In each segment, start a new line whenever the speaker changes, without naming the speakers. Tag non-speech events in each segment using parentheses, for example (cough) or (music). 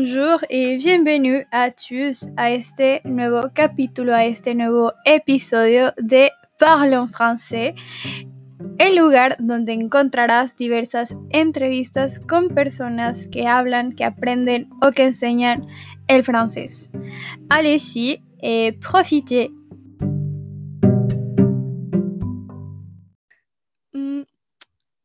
Bonjour y bienvenue a tous a este nuevo capítulo, a este nuevo episodio de Parle en français, el lugar donde encontrarás diversas entrevistas con personas que hablan, que aprenden o que enseñan el francés. Allez-y et profitez. Mm,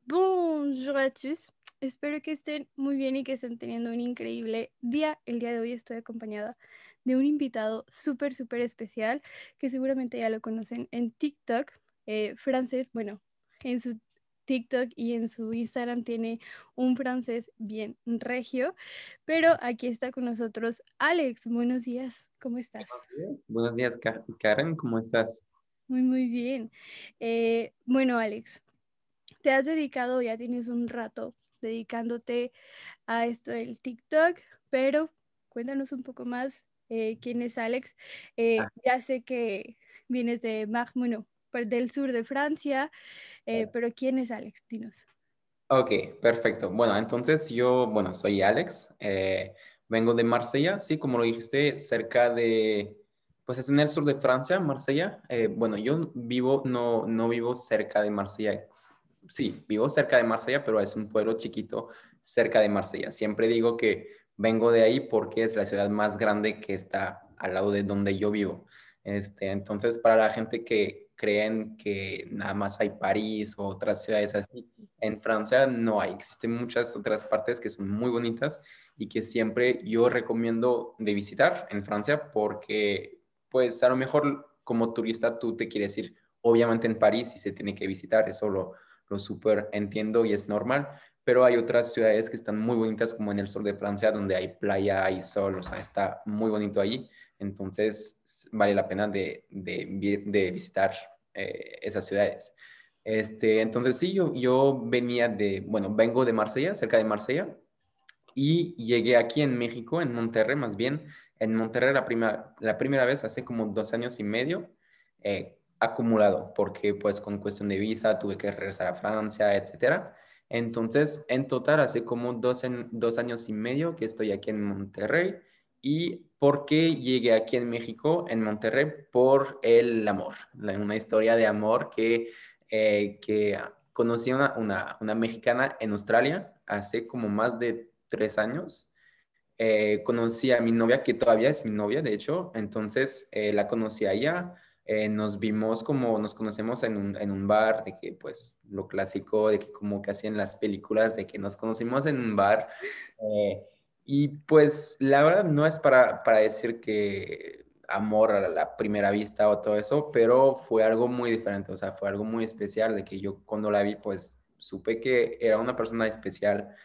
bonjour à tous. Espero que estén muy bien y que estén teniendo un increíble día. El día de hoy estoy acompañada de un invitado súper, súper especial que seguramente ya lo conocen en TikTok, eh, francés, bueno, en su TikTok y en su Instagram tiene un francés bien regio, pero aquí está con nosotros Alex. Buenos días, ¿cómo estás?
Buenos días, Karen, ¿cómo estás?
Muy, muy bien. Eh, bueno, Alex, te has dedicado, ya tienes un rato dedicándote a esto del TikTok, pero cuéntanos un poco más eh, quién es Alex. Eh, ah. Ya sé que vienes de bueno, pues, del sur de Francia, eh, pero ¿quién es Alex? Dinos.
Ok, perfecto. Bueno, entonces yo, bueno, soy Alex, vengo de Marsella, sí, como lo dijiste, cerca de, pues es en el sur de Francia, Marsella. bueno, yo vivo, no, no vivo cerca de Marsella, sí, vivo cerca de Marsella, pero es un pueblo chiquito cerca de Marsella. Siempre digo que vengo de ahí porque es la ciudad más grande que está al lado de donde yo vivo. Este, entonces, para la gente que creen que nada más hay París o otras ciudades así, en Francia no hay. Existen muchas otras partes que son muy bonitas y que siempre yo recomiendo de visitar en Francia porque, pues, a lo mejor como turista tú te quieres ir, obviamente en París y se tiene que visitar, eso lo, lo súper entiendo y es normal, pero hay otras ciudades que están muy bonitas como en el sur de Francia donde hay playa, hay sol, o sea, está muy bonito ahí, entonces vale la pena de, de, visitar eh, esas ciudades. Este, entonces sí, yo, yo venía de, bueno, vengo de Marsella, cerca de Marsella, y llegué aquí en México, en Monterrey más bien, en Monterrey la, prima, la primera vez hace como dos años y medio, eh, acumulado, porque pues con cuestión de visa tuve que regresar a Francia, etcétera. Entonces, en total, hace como dos, en, dos años y medio que estoy aquí en Monterrey. ¿Y por qué llegué aquí en México, en Monterrey? Por el amor, una historia de amor que, eh, que conocí a una, una, mexicana en Australia hace como más de tres años. Eh, conocí a mi novia, que todavía es mi novia, de hecho, entonces eh, la conocí allá eh, nos vimos como nos conocemos en un, en un, bar, de que pues lo clásico, de que como que hacían las películas, de que nos conocimos en un bar. Eh, y pues la verdad no es para, para decir que amor a la primera vista o todo eso, pero fue algo muy diferente, o sea, fue algo muy especial de que yo cuando la vi pues supe que era una persona especial.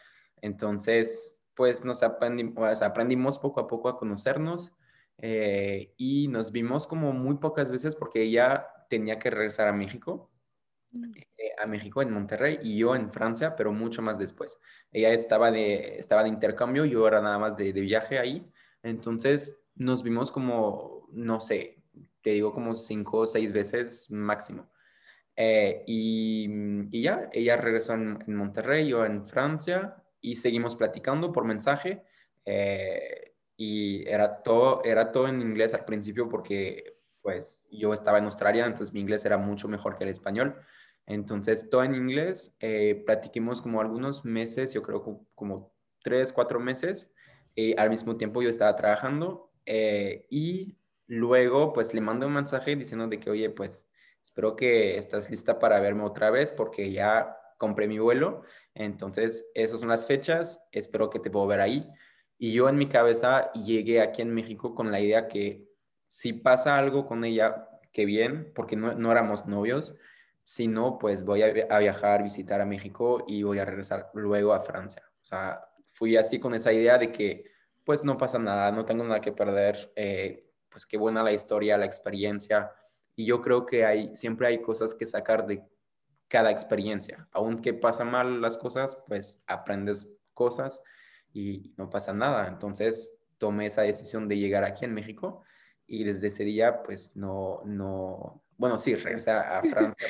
Entonces, pues nos aprendimos, aprendimos poco a poco a conocernos eh, y nos vimos como muy pocas veces porque ella tenía que regresar a México, mm. eh, a México en Monterrey y yo en Francia, pero mucho más después. Ella estaba de, estaba de intercambio, yo era nada más de, de viaje ahí, entonces nos vimos como, no sé, te digo como cinco o seis veces máximo. Eh, y, y, ya, ella regresó en, en, Monterrey, yo en Francia, y seguimos platicando por mensaje. Eh, y era todo, era todo en inglés al principio porque pues yo estaba en Australia, entonces mi inglés era mucho mejor que el español. Entonces todo en inglés, eh, como algunos meses, yo creo como, tres, cuatro meses. y al mismo tiempo yo estaba trabajando eh, y luego pues le mando un mensaje diciendo de que, oye, pues espero que estás lista para verme otra vez porque ya compré mi vuelo. Entonces, esas son las fechas. Espero que te puedo ver ahí. Y yo en mi cabeza llegué aquí en México con la idea que si pasa algo con ella, que bien, porque no, no éramos novios, si no, pues voy a, viajar, visitar a México y voy a regresar luego a Francia. O sea, fui así con esa idea de que pues no pasa nada, no tengo nada que perder, eh, pues qué buena la historia, la experiencia. Y yo creo que hay, siempre hay cosas que sacar de cada experiencia. Aunque pasan mal las cosas, pues aprendes cosas y no pasa nada. Entonces tomé esa decisión de llegar aquí en México y desde ese día pues no, no, bueno, sí, regresé a Francia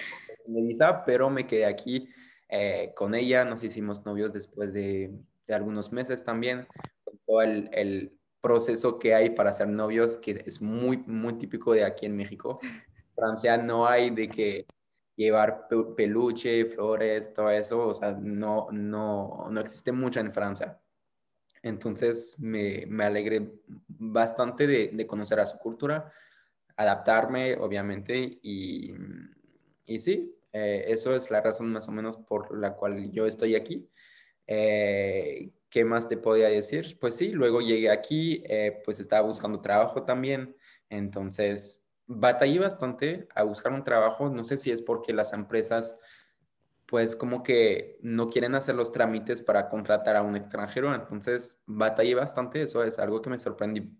(laughs) pero me quedé aquí eh, con ella, nos hicimos novios después de, de, algunos meses también, todo el, el, proceso que hay para ser novios, que es muy, muy típico de aquí en México. (laughs) Francia no hay de que llevar peluche, flores, todo eso, o sea, no, no, no existe mucho en Francia. Entonces me, me alegré bastante de, de, conocer a su cultura, adaptarme, obviamente, y, y sí, eh, eso es la razón más o menos por la cual yo estoy aquí. Eh, ¿Qué más te podía decir? Pues sí, luego llegué aquí, eh, pues estaba buscando trabajo también, entonces batallé bastante a buscar un trabajo, no sé si es porque las empresas pues como que no quieren hacer los trámites para contratar a un extranjero, entonces batallé bastante, eso es algo que me sorprendí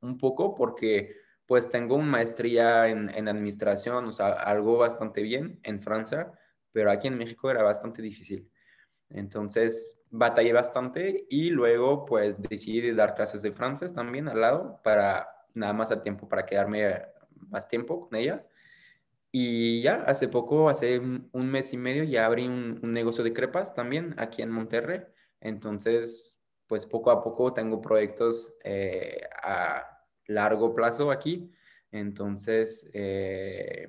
un poco porque pues tengo una maestría en, en, administración, o sea, algo bastante bien en Francia, pero aquí en México era bastante difícil. Entonces, batallé bastante y luego pues decidí dar clases de francés también al lado para nada más al tiempo para quedarme más tiempo con ella. Y ya hace poco, hace un mes y medio, ya abrí un, un negocio de crepas también aquí en Monterrey. Entonces, pues poco a poco tengo proyectos eh, a largo plazo aquí. Entonces, eh,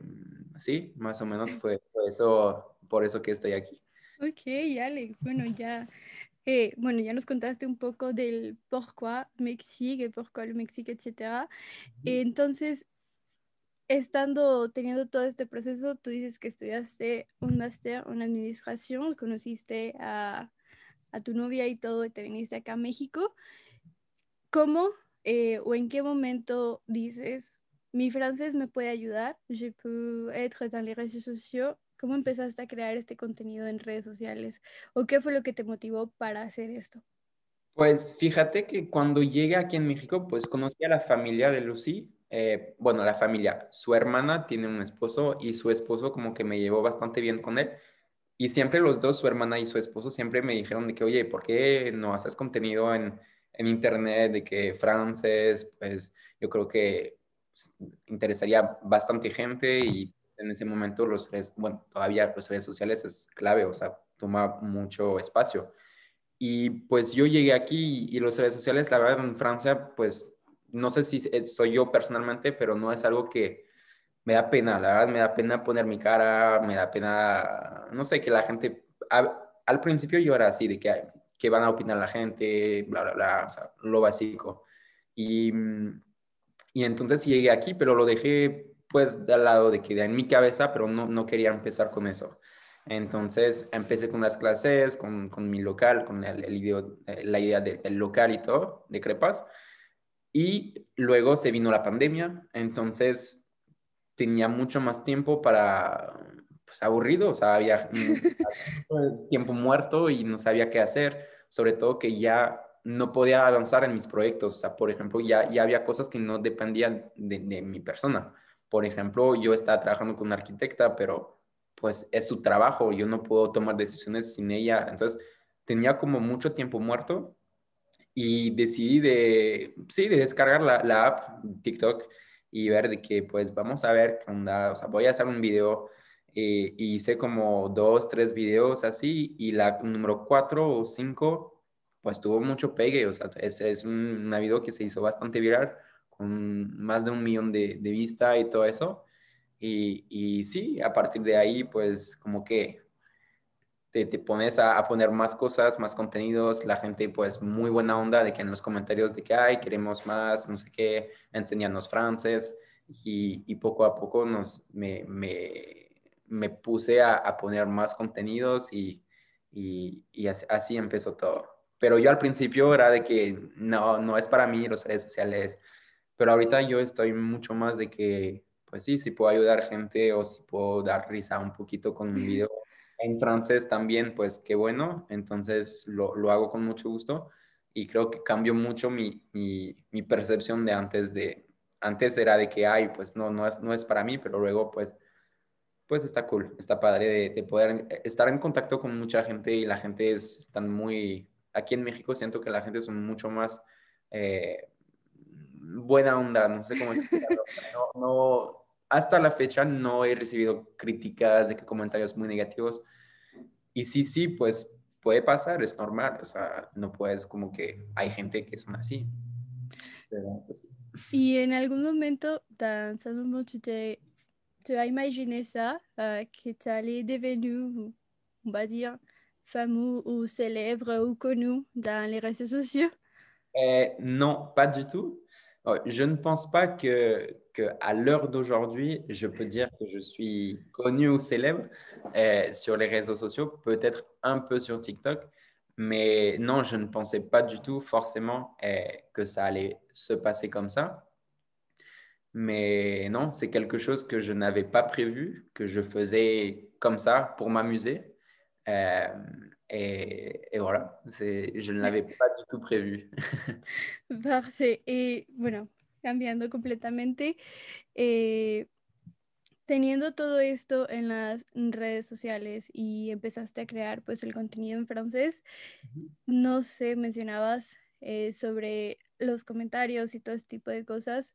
sí, más o menos fue, eso, por eso que estoy aquí.
Ok, Alex, bueno, ya, eh, bueno, ya nos contaste un poco del pourquoi México, pourquoi el México, etc. Entonces, estando, teniendo todo este proceso, tú dices que estudiaste un máster en administración, conociste a, tu novia y todo, y te viniste acá a México. ¿Cómo eh, o en qué momento dices, mi francés me puede ayudar, je peux être dans les réseaux sociaux? ¿Cómo empezaste a crear este contenido en redes sociales? ¿O qué fue lo que te motivó para hacer esto?
Pues fíjate que cuando llegué aquí en México, pues conocí a la familia de Lucy. Eh, bueno, la familia, su hermana tiene un esposo y su esposo como que me llevó bastante bien con él. Y siempre los dos, su hermana y su esposo, siempre me dijeron de que, oye, ¿por qué no haces contenido en, en internet de que francés, pues yo creo que interesaría bastante gente y en ese momento los redes, bueno, todavía las redes sociales es clave, o sea, toma mucho espacio. Y pues yo llegué aquí y, las redes sociales, la verdad, en Francia, pues no sé si soy yo personalmente, pero no es algo que me da pena, la verdad, me da pena poner mi cara, me da pena, no sé, que la gente, al principio yo era así, de que qué van a opinar la gente, bla, bla, bla, o sea, lo básico. Y, y entonces llegué aquí, pero lo dejé pues de al lado de que en mi cabeza, pero no, no quería empezar con eso. Entonces empecé con las clases, con, con mi local, con el, el eh, la idea del local y todo, de crepas. Y luego se vino la pandemia, entonces tenía mucho más tiempo para, pues aburrido, o sea, había (laughs) tiempo muerto y no sabía qué hacer, sobre todo que ya no podía avanzar en mis proyectos, o sea, por ejemplo, ya, ya había cosas que no dependían de, de mi persona. Por ejemplo, yo estaba trabajando con una arquitecta, pero pues es su trabajo, yo no puedo tomar decisiones sin ella, entonces tenía como mucho tiempo muerto y decidí de, sí, de descargar la, la app TikTok y ver de que pues vamos a ver qué onda, o sea, voy a hacer un video eh, hice como dos, tres videos así y la número cuatro o cinco pues tuvo mucho pegue, o sea, es, es un, video que se hizo bastante viral con más de un millón de, de vistas y todo eso. Y, y, sí, a partir de ahí pues como que te, te pones a, a, poner más cosas, más contenidos, la gente pues muy buena onda de que en los comentarios de que, ay, queremos más, no sé qué, enseñarnos francés y, y poco a poco nos, me, me me puse a, poner más contenidos y, y, así, empezó todo. Pero yo al principio era de que no, no es para mí las redes sociales, pero ahorita yo estoy mucho más de que, pues sí, si puedo ayudar gente o si puedo dar risa un poquito con un video en francés también, pues qué bueno, entonces lo, lo hago con mucho gusto y creo que cambió mucho mi, mi, mi, percepción de antes de, antes era de que, ay, pues no, no es, no es para mí, pero luego pues pues está cool, está padre de, poder estar en contacto con mucha gente y la gente es, están muy, aquí en México siento que la gente es mucho más eh, buena onda, no sé cómo explicarlo. (laughs) No, hasta la fecha no he recibido críticas de que comentarios muy negativos. Y sí, sí, pues puede pasar, es normal, o sea, no puedes como que hay gente que son así.
Pues y en algún momento, dans un moment, tu, tu as imaginé ça, uh, que tu allais devenir, on va dire, fameux ou célèbre ou connu dans les réseaux sociaux
eh, Non, pas du tout. Oh, je ne pense pas que, à l'heure d'aujourd'hui, je peux dire que je suis connu ou célèbre eh, sur les réseaux sociaux, peut-être un peu sur TikTok, mais non, je ne pensais pas du tout forcément eh, que ça allait se passer comme ça. Mais non, c'est quelque chose que je n'avais pas prévu, que je faisais comme ça pour m'amuser. Euh, et, voilà, je ne l'avais pas du tout prévu. (laughs)
Parfait. Et bueno, cambiando completamente, eh, teniendo todo esto en las redes sociales y empezaste a crear pues el contenido en francés, no sé, mencionabas eh, sobre los comentarios y todo este tipo de cosas.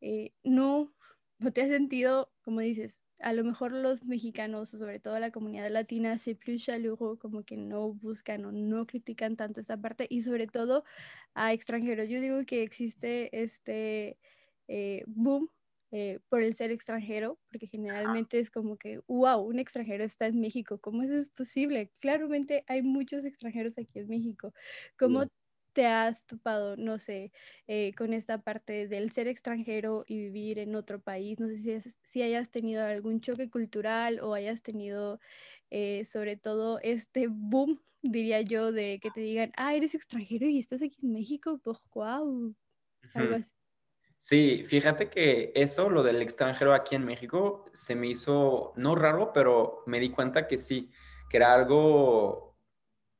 Eh, no, no te has sentido, como dices, a lo mejor los mexicanos, sobre todo la comunidad latina, se plus chaleureux, como que no buscan o no critican tanto esta parte y sobre todo a extranjeros. Yo digo que existe este eh, boom eh, por el ser extranjero, porque generalmente es como que, wow, un extranjero está en México, ¿cómo eso es posible? Claramente hay muchos extranjeros aquí en México. ¿Cómo te has topado, no sé, eh, con esta parte del ser extranjero y vivir en otro país? No sé si, si hayas tenido algún choque cultural o hayas tenido eh, sobre todo este boom, diría yo, de que te digan, ah, eres extranjero y estás aquí en México, pues wow, algo así.
Sí, fíjate que eso, lo del extranjero aquí en México, se me hizo no raro, pero me di cuenta que sí, que era algo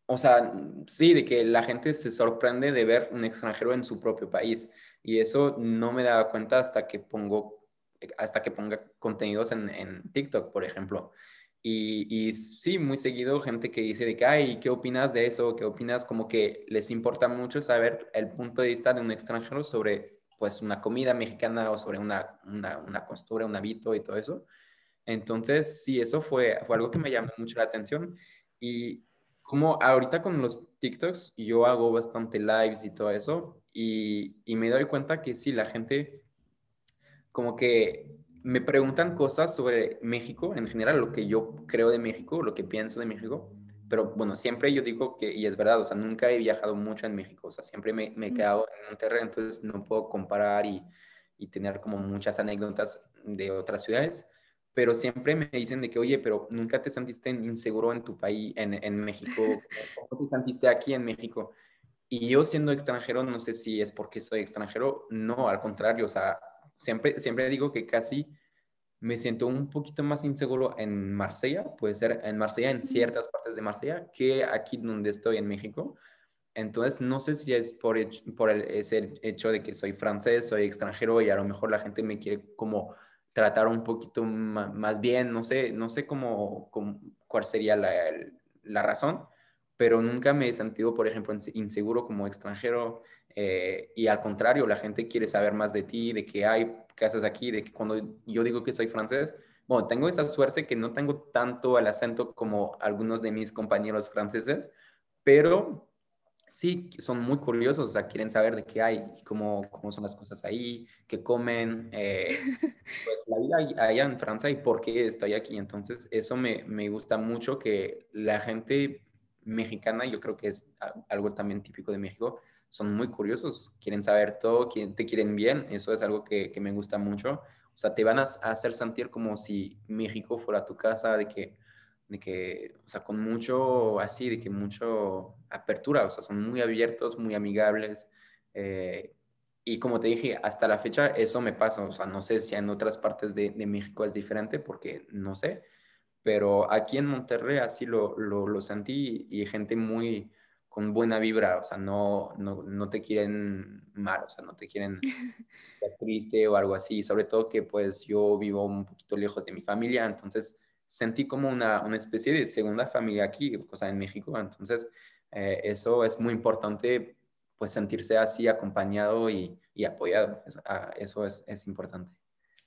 o sea, sí, de que la gente se sorprende de ver un extranjero en su propio país. Y eso no me daba cuenta hasta que pongo, hasta que ponga contenidos en, en TikTok, por ejemplo. Y, y, sí, muy seguido gente que dice de que, ay, ¿qué opinas de eso? ¿Qué opinas? Como que les importa mucho saber el punto de vista de un extranjero sobre, pues, una comida mexicana o sobre una, una, una costura, un hábito y todo eso. Entonces, sí, eso fue, fue algo que me llamó mucho la atención. Y como ahorita con los TikToks, yo hago bastante lives y todo eso, y, y, me doy cuenta que sí, la gente como que me preguntan cosas sobre México, en general, lo que yo creo de México, lo que pienso de México, pero bueno, siempre yo digo que, y es verdad, o sea, nunca he viajado mucho en México, o sea, siempre me, me he quedado en Monterrey, entonces no puedo comparar y, y tener como muchas anécdotas de otras ciudades pero siempre me dicen de que, oye, pero nunca te sentiste inseguro en tu país, en, en México, (laughs) ¿cómo te sentiste aquí en México? Y yo siendo extranjero, no sé si es porque soy extranjero, no, al contrario, o sea, siempre, siempre digo que casi me siento un poquito más inseguro en Marsella, puede ser en Marsella, en ciertas partes de Marsella, que aquí donde estoy en México. Entonces, no sé si es por, por el, ese hecho de que soy francés, soy extranjero y a lo mejor la gente me quiere como tratar un poquito más bien, no sé, no sé cómo, cuál sería la, la, razón, pero nunca me he sentido, por ejemplo, inseguro como extranjero eh, y al contrario, la gente quiere saber más de ti, de qué hay, haces aquí, de que cuando yo digo que soy francés, bueno, tengo esa suerte que no tengo tanto el acento como algunos de mis compañeros franceses, pero sí, son muy curiosos, o sea, quieren saber de qué hay, cómo, cómo son las cosas ahí, qué comen, eh, (laughs) pues la vida allá en Francia y por qué estoy aquí. Entonces, eso me, me, gusta mucho que la gente mexicana, yo creo que es algo también típico de México, son muy curiosos, quieren saber todo, te quieren bien, eso es algo que, que me gusta mucho. O sea, te van a hacer sentir como si México fuera tu casa, de que de que, o sea, con mucho así, de que mucho apertura, o sea, son muy abiertos, muy amigables. Eh, y como te dije, hasta la fecha eso me pasa, o sea, no sé si en otras partes de, de México es diferente, porque no sé, pero aquí en Monterrey así lo, lo, lo, sentí y gente muy con buena vibra, o sea, no, no, no te quieren mal, o sea, no te quieren (laughs) triste o algo así, sobre todo que pues yo vivo un poquito lejos de mi familia, entonces sentí como una, una especie de segunda familia aquí, o sea, en México. Entonces, eh, eso es muy importante, pues sentirse así acompañado y, y apoyado. Eso, ah, eso es, es, importante.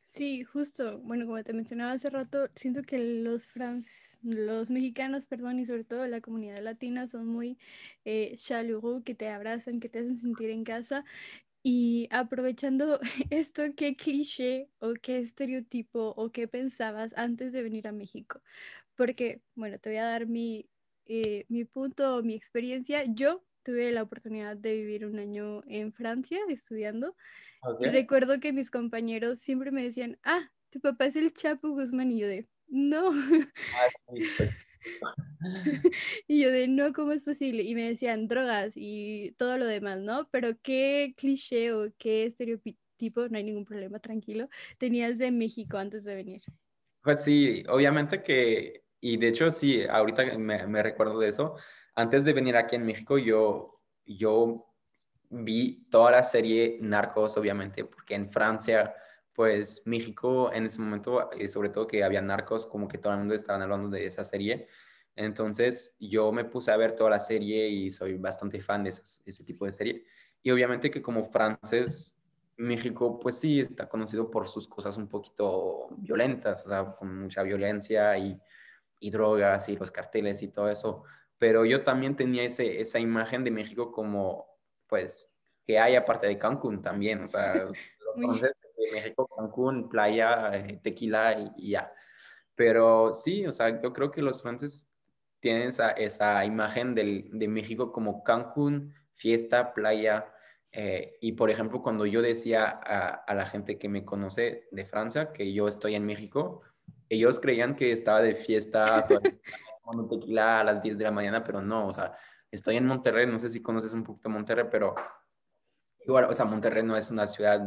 Sí, justo. Bueno, como te mencionaba hace rato, siento que los frans, los mexicanos, perdón, y sobre todo la comunidad latina son muy eh, chaleureux, que te abrazan, que te hacen sentir en casa. Y aprovechando (laughs) esto, ¿qué cliché o qué estereotipo o qué pensabas antes de venir a México? Porque, bueno, te voy a dar mi, eh, mi punto, mi experiencia. Yo tuve la oportunidad de vivir un año en Francia estudiando. Y recuerdo que mis compañeros siempre me decían, ah, tu papá es el Chapo Guzmán. Y yo de, no. Pues. (laughs) (laughs) y yo de, no, ¿cómo es posible? Y me decían drogas y todo lo demás, ¿no? Pero qué cliché o qué estereotipo, no hay ningún problema, tranquilo, tenías de México antes de venir.
Pues sí, obviamente que, y de hecho sí, ahorita me, recuerdo de eso. Antes de venir aquí en México, yo, yo vi toda la serie Narcos, obviamente, porque en Francia, pues México en ese momento, eh, sobre todo que había narcos, como que todo el mundo estaba hablando de esa serie. Entonces yo me puse a ver toda la serie y soy bastante fan de, ese tipo de serie. Y obviamente que como francés, México pues sí está conocido por sus cosas un poquito violentas, o sea, con mucha violencia y, y drogas y los carteles y todo eso. Pero yo también tenía ese, esa imagen de México como pues, que hay aparte de Cancún también, o sea, (laughs) los franceses México, Cancún, playa, eh, tequila y, ya. Pero sí, o sea, yo creo que los franceses tienen esa, esa imagen del, de México como Cancún, fiesta, playa. Eh, y por ejemplo, cuando yo decía a, a, la gente que me conoce de Francia que yo estoy en México, ellos creían que estaba de fiesta, (laughs) tomando tequila a las 10 de la mañana, pero no, o sea, Estoy en Monterrey, no sé si conoces un poquito Monterrey, pero igual, o sea, Monterrey no es una ciudad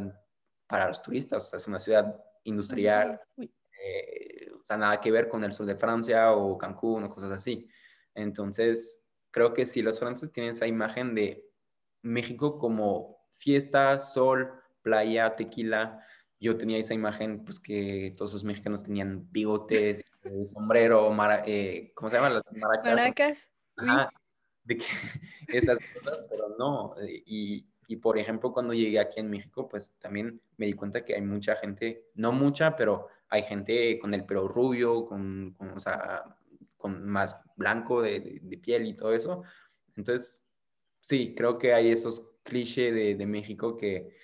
para los turistas, o sea, es una ciudad industrial, eh, o sea, nada que ver con el sur de Francia o Cancún o cosas así. Entonces, creo que si los franceses tienen esa imagen de México como fiesta, sol, playa, tequila, yo tenía esa imagen, pues que todos los mexicanos tenían bigotes, (laughs) sombrero, eh, ¿cómo se llama? Las
maracas. Maracas.
Ajá, de que (laughs) esas cosas, pero no. Eh, y, y, por ejemplo, cuando llegué aquí en México, pues también me di cuenta que hay mucha gente, no mucha, pero hay gente con el pelo rubio, con, con o sea, con más blanco de, de, piel y todo eso. Entonces, sí, creo que hay esos clichés de, de México que,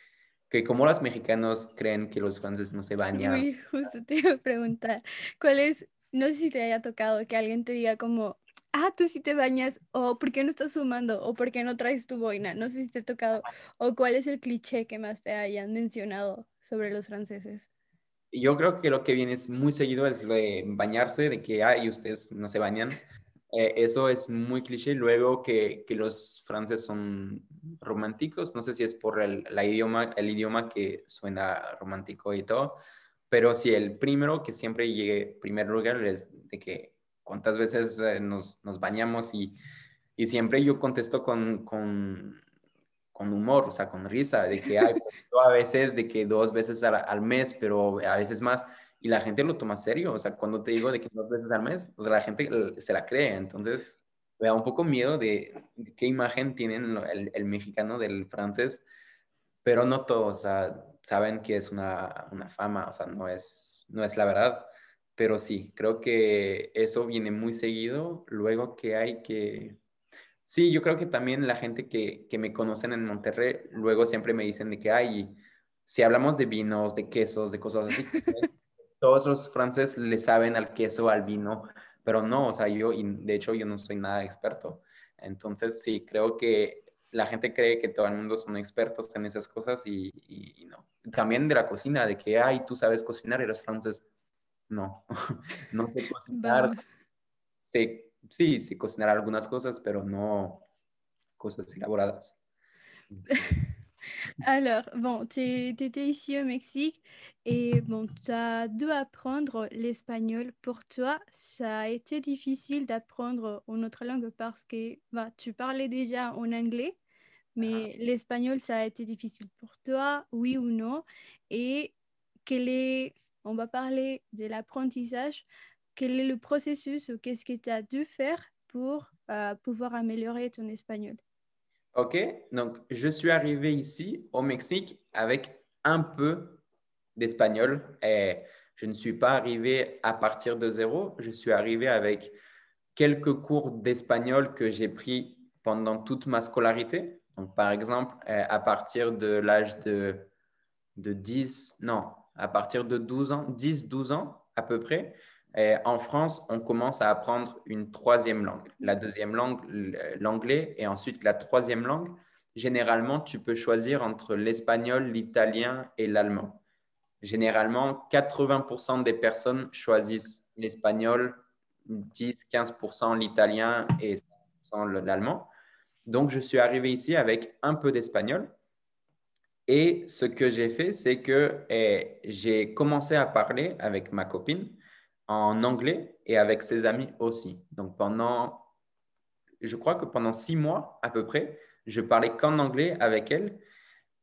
que como los mexicanos creen que los franceses no se bañan.
Uy, justo te iba a preguntar, ¿cuál es, no sé si te haya tocado que alguien te diga como, ah, tú sí te bañas, o por qué no estás sumando, o por qué no traes tu boina. No sé si te ha tocado, o cuál es el cliché que más te hayan mencionado sobre los franceses.
Yo creo que lo que viene es muy seguido es lo de bañarse, de que, ay, ustedes no se bañan. Eh, eso es muy cliché. Luego que, que, los franceses son románticos, no sé si es por el, la idioma, el idioma que suena romántico y todo, pero sí, el primero que siempre llegue, primer lugar, es de que cuántas veces eh, nos, nos, bañamos y, y, siempre yo contesto con, con, con, humor, o sea, con risa, de que hay (laughs) a veces de que dos veces al, al, mes, pero a veces más, y la gente lo toma serio, o sea, cuando te digo de que dos veces al mes, o sea, la gente se la cree, entonces me da un poco miedo de, de qué imagen tienen el, el, mexicano del francés, pero no todos, o sea, saben que es una, una fama, o sea, no es, no es la verdad pero sí, creo que eso viene muy seguido. Luego que hay que... Sí, yo creo que también la gente que, que me conocen en Monterrey, luego siempre me dicen de que hay, si hablamos de vinos, de quesos, de cosas así, (laughs) todos los franceses le saben al queso, al vino, pero no, o sea, yo, de hecho yo no soy nada experto. Entonces, sí, creo que la gente cree que todo el mundo son expertos en esas cosas y, y, y no. También de la cocina, de que, ay, tú sabes cocinar, eres francés no, (laughs) no sé (laughs) cocinar. Sé, sí, sí cocinar algunas cosas, pero no cosas elaboradas. (laughs)
Alors, bon, tu étais ici au Mexique et bon, tu as dû apprendre l'espagnol. Pour toi, ça a été difficile d'apprendre une autre langue parce que bah, tu parlais déjà en anglais, mais l'espagnol, ça a été difficile pour toi, oui ou non? Et quel est on va parler de l'apprentissage. Quel est le processus ou qu'est-ce que tu as dû faire pour euh, pouvoir améliorer ton espagnol?
Ok, donc je suis arrivé ici au Mexique avec un peu d'espagnol. Et je ne suis pas arrivé à partir de zéro. Je suis arrivé avec quelques cours d'espagnol que j'ai pris pendant toute ma scolarité. Donc, par exemple, euh, à partir de l'âge de, de 10, non, à partir de 12 ans, 10, 12 ans à peu près, en France, on commence à apprendre une troisième langue. La deuxième langue, l'anglais, et ensuite la troisième langue. Généralement, tu peux choisir entre l'espagnol, l'italien et l'allemand. Généralement, 80% des personnes choisissent l'espagnol, 10-15% l'italien et 100% l'allemand. Donc, je suis arrivé ici avec un peu d'espagnol. Et ce que j'ai fait, c'est que eh, j'ai commencé à parler avec ma copine en anglais et avec ses amis aussi. Donc, pendant, je crois que pendant six mois à peu près, je parlais qu'en anglais avec elle.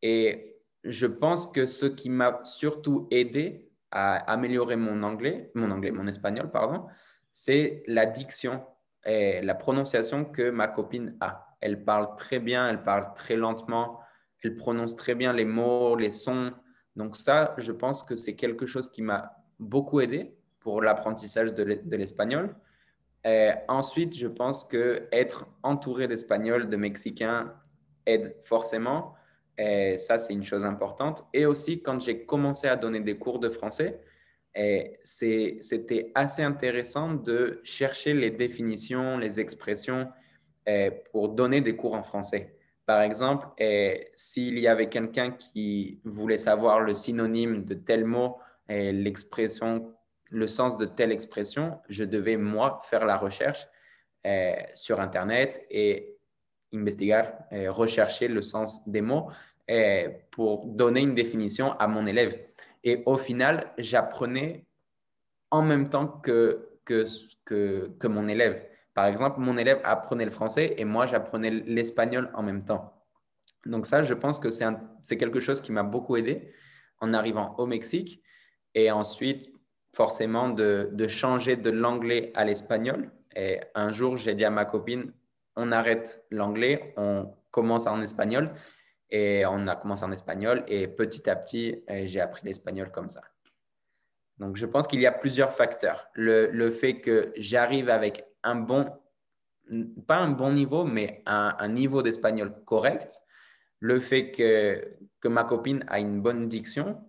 Et je pense que ce qui m'a surtout aidé à améliorer mon anglais, mon anglais, mon espagnol, pardon, c'est la diction et la prononciation que ma copine a. Elle parle très bien, elle parle très lentement, elle prononce très bien les mots, les sons. Donc ça, je pense que c'est quelque chose qui m'a beaucoup aidé pour l'apprentissage de l'espagnol. ensuite, je pense que être entouré d'Espagnols, de Mexicains aide forcément. Ça, c'est une chose importante. Et aussi, quand j'ai commencé à donner des cours de français, c'était assez intéressant de chercher les définitions, les expressions pour donner des cours en français. Par exemple, s'il y avait quelqu'un qui voulait savoir le synonyme de tel mot et l'expression, le sens de telle expression, je devais moi faire la recherche sur Internet et investiguer, rechercher le sens des mots pour donner une définition à mon élève. Et au final, j'apprenais en même temps que, que, que, mon élève. Par exemple, mon élève apprenait le français et moi, j'apprenais l'espagnol en même temps. Donc ça, je pense que c'est quelque chose qui m'a beaucoup aidé en arrivant au Mexique. Et ensuite, forcément, de, changer de l'anglais à l'espagnol. Et un jour, j'ai dit à ma copine, on arrête l'anglais, on commence en espagnol. Et on a commencé en espagnol et petit à petit, euh, j'ai appris l'espagnol comme ça. Donc, je pense qu'il y a plusieurs facteurs. Le, fait que j'arrive avec un bon, pas un bon niveau, mais un, niveau d'espagnol correct. Le fait que, que ma copine a une bonne diction.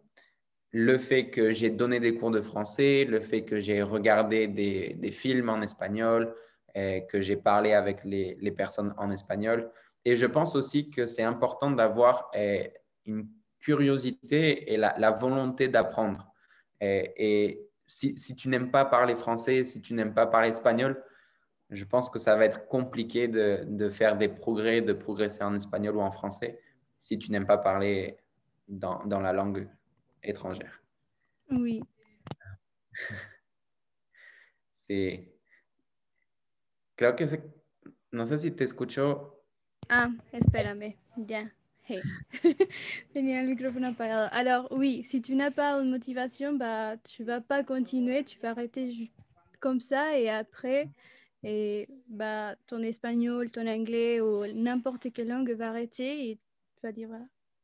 Le fait que j'ai donné des cours de français. Le fait que j'ai regardé des, des, films en espagnol. Et que j'ai parlé avec les, les personnes en espagnol. Et je pense aussi que c'est important d'avoir une curiosité et la, volonté d'apprendre. Et, si, tu n'aimes pas parler français, si tu n'aimes pas parler espagnol, je pense que ça va être compliqué de, faire des progrès, de progresser en espagnol ou en français si tu n'aimes pas parler dans, la langue étrangère.
Oui. (laughs)
C'est. Creo que no sé si te escucho
Ah, espérame, ya. Hey. (laughs) Tenía el micrófono apagado. Alors oui, si tu n'as pas de motivation, bah, tu vas pas continuer, tu vas arrêter comme ça et après, et, bah, ton espagnol, ton anglais ou n'importe quelle langue va arrêter et tu vas dire,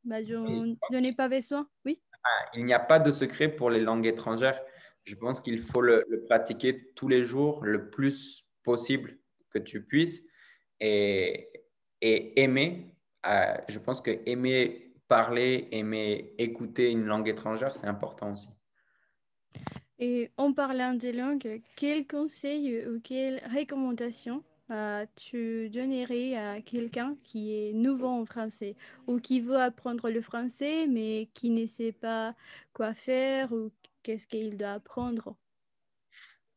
bah, je, n'ai pas besoin. Oui?
Ah, il n'y a pas de secret pour les langues étrangères. Je pense qu'il faut le, le pratiquer tous les jours, le plus possible que tu puisses. Et, et aimer, euh, je pense que aimer parler, aimer écouter une langue étrangère, c'est important aussi.
Et en parlant des langues, quels conseils ou quelles recommandations euh, tu donnerais à quelqu'un qui est nouveau en français ou qui veut apprendre le français mais qui ne sait pas quoi faire ou qu'est-ce qu'il doit apprendre?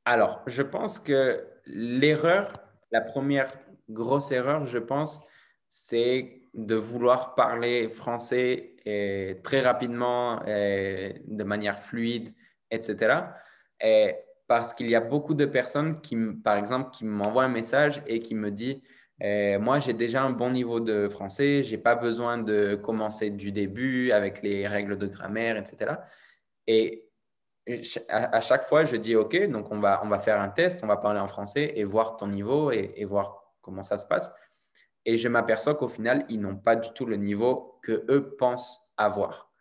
Alors, je pense que l'erreur, la première grosse erreur, je pense, c'est de vouloir parler français très rapidement, de manière fluide, etc. Et parce qu'il y a beaucoup de personnes qui, par exemple, qui m'envoient un message et qui me disent eh, Moi, j'ai déjà un bon niveau de français, je n'ai pas besoin de commencer du début avec les règles de grammaire, etc. Et à, chaque fois, je dis OK, donc on va, on va faire un test, on va parler en français et voir ton niveau et voir comment ça se passe. Et je m'aperçois qu'au final, ils n'ont pas du tout le niveau que eux pensent avoir.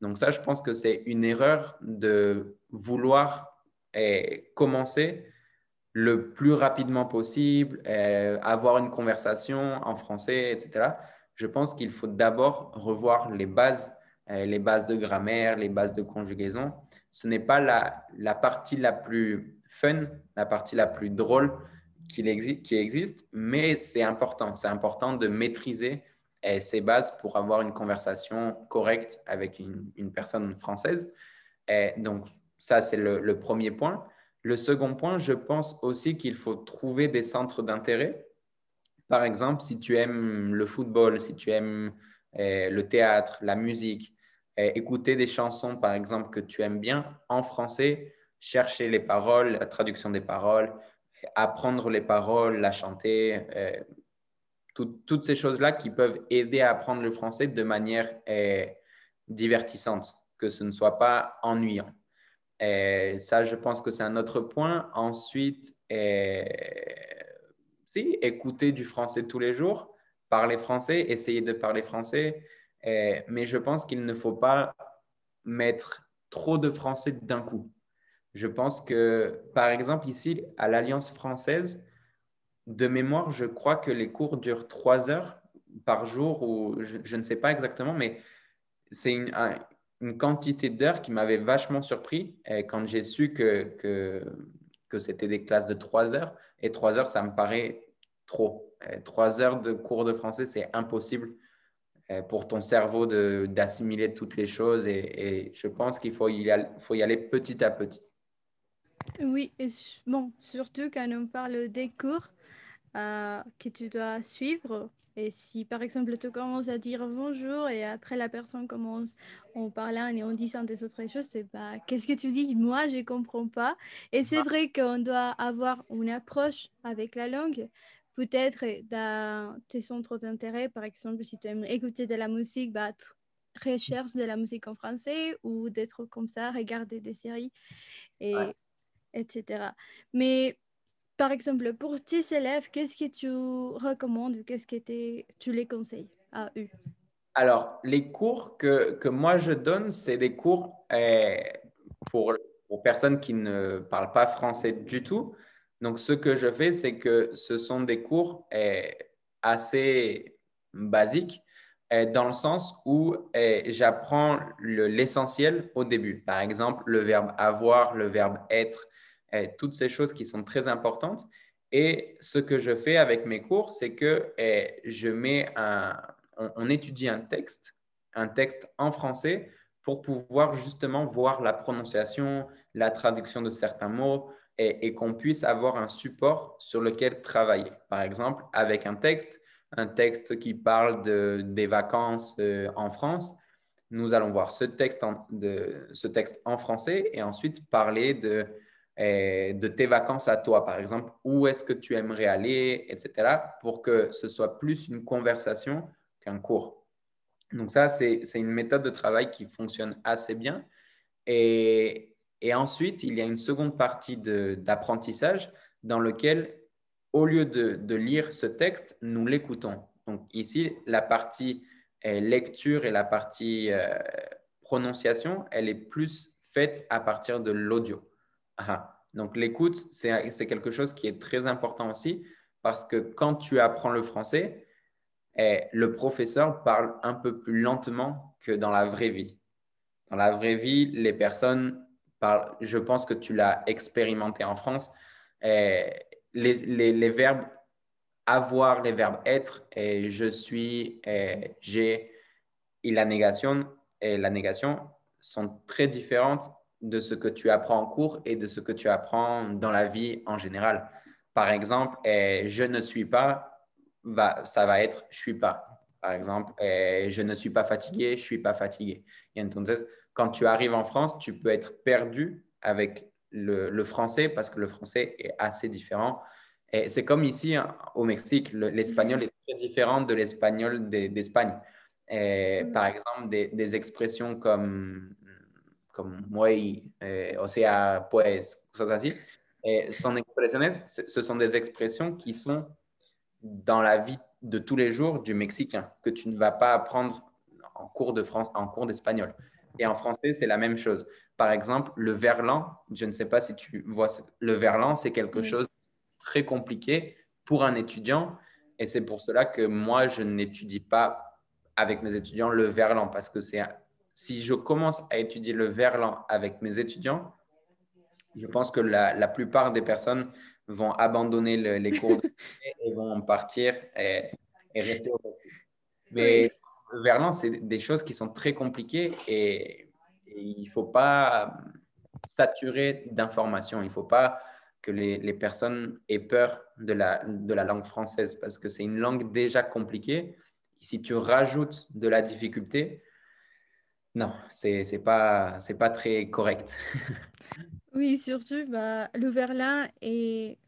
Donc ça, je pense que c'est une erreur de vouloir eh, commencer le plus rapidement possible, eh, avoir une conversation en français, etc. Je pense qu'il faut d'abord revoir les bases, eh, les bases de grammaire, les bases de conjugaison. Ce n'est pas la, partie la plus fun, la partie la plus drôle qui existe, mais c'est important. C'est important de maîtriser ces bases pour avoir une conversation correcte avec une, personne française. Donc, ça, c'est le, premier point. Le second point, je pense aussi qu'il faut trouver des centres d'intérêt. Par exemple, si tu aimes le football, si tu aimes eh, le théâtre, la musique, eh, écouter des chansons, par exemple, que tu aimes bien en français, chercher les paroles, la traduction des paroles, apprendre les paroles, la chanter, eh, toutes ces choses-là qui peuvent aider à apprendre le français de manière eh, divertissante, que ce ne soit pas ennuyant. Et eh, ça, je pense que c'est un autre point. Ensuite, eh, si, écouter du français tous les jours, parler français, essayer de parler français. mais je pense qu'il ne faut pas mettre trop de français d'un coup. Je pense que, par exemple, ici, à l'Alliance française, de mémoire, je crois que les cours durent trois heures par jour, ou je, ne sais pas exactement, mais c'est une, quantité d'heures qui m'avait vachement surpris quand j'ai su que, que, c'était des classes de trois heures. Et trois heures, ça me paraît trop. trois heures de cours de français, c'est impossible pour ton cerveau d'assimiler toutes les choses. Et, je pense qu'il faut, faut y aller petit à petit.
Oui, et bon, surtout quand on parle des cours, euh, que tu dois suivre. Et si par exemple tu commences à dire bonjour et après la personne commence en parlant et en disant des autres choses, c'est pas qu'est-ce que tu dis? Moi, je comprends pas. Et c'est vrai qu'on doit avoir une approche avec la langue. Peut-être dans tes centres d'intérêt, par exemple, si tu aimes écouter de la musique, bah, recherche de la musique en français ou d'être comme ça, regarder des séries, et, etc. Mais par exemple, pour tes élèves, qu'est-ce que tu recommandes Qu'est-ce que tu les conseilles à eux?
Alors, les cours que, que moi je donne, c'est des cours eh, pour, pour personnes qui ne parlent pas français du tout. Donc, ce que je fais, c'est que ce sont des cours eh, assez basiques eh, dans le sens où j'apprends l'essentiel au début. Par exemple, le verbe avoir, le verbe être, toutes ces choses qui sont très importantes. Et ce que je fais avec mes cours, c'est que eh, je mets un, on, étudie un texte, un texte en français pour pouvoir justement voir la prononciation, la traduction de certains mots et, qu'on puisse avoir un support sur lequel travailler. Par exemple, avec un texte, un texte qui parle de, des vacances euh, en France, nous allons voir ce texte ce texte en français et ensuite parler de de tes vacances à toi, par exemple, où est-ce que tu aimerais aller, etc., pour que ce soit plus une conversation qu'un cours. Donc ça, c'est une méthode de travail qui fonctionne assez bien. Et, ensuite, il y a une seconde partie d'apprentissage dans lequel, au lieu de, lire ce texte, nous l'écoutons. Donc ici, la partie lecture et la partie euh, prononciation, elle est plus faite à partir de l'audio. Donc l'écoute, c'est quelque chose qui est très important aussi parce que quand tu apprends le français, eh, le professeur parle un peu plus lentement que dans la vraie vie. Dans la vraie vie, les personnes parlent, je pense que tu l'as expérimenté en France, eh, les, verbes avoir, les verbes être, et eh, je suis, j'ai, et la négation, et la négation sont très différentes de ce que tu apprends en cours et de ce que tu apprends dans la vie en général. Par exemple, eh, je ne suis pas, ça va être je suis pas. Par exemple, eh, je ne suis pas fatigué, je suis pas fatigué. Et entonces, quand tu arrives en France, tu peux être perdu avec le, français parce que le français est assez différent. Et c'est comme ici hein, au Mexique, l'espagnol est très différent de l'espagnol d'Espagne. Mm. Par exemple, des, des, expressions comme comme muy, eh, o sea, pues, cosas así, eh, son expresiones, ce sont des expressions qui sont dans la vie de tous les jours du Mexicain, que tu ne vas pas apprendre en cours de France, en cours d'espagnol. Et en français, c'est la même chose. Par exemple, le verlan, je ne sais pas si tu vois, le verlan, c'est quelque chose de très compliqué pour un étudiant. Et c'est pour cela que moi, je n'étudie pas avec mes étudiants le verlan parce que c'est si je commence à étudier le verlan avec mes étudiants, je pense que la, plupart des personnes vont abandonner les cours et vont partir et, rester au Mexique. Mais le verlan, c'est des choses qui sont très compliquées et, il ne faut pas saturer d'informations. Il ne faut pas que les, personnes aient peur de la, de la langue française parce que c'est une langue déjà compliquée. Si tu rajoutes de la difficulté, non, c'est n'est pas, pas très correct. (laughs)
oui, surtout bah, le et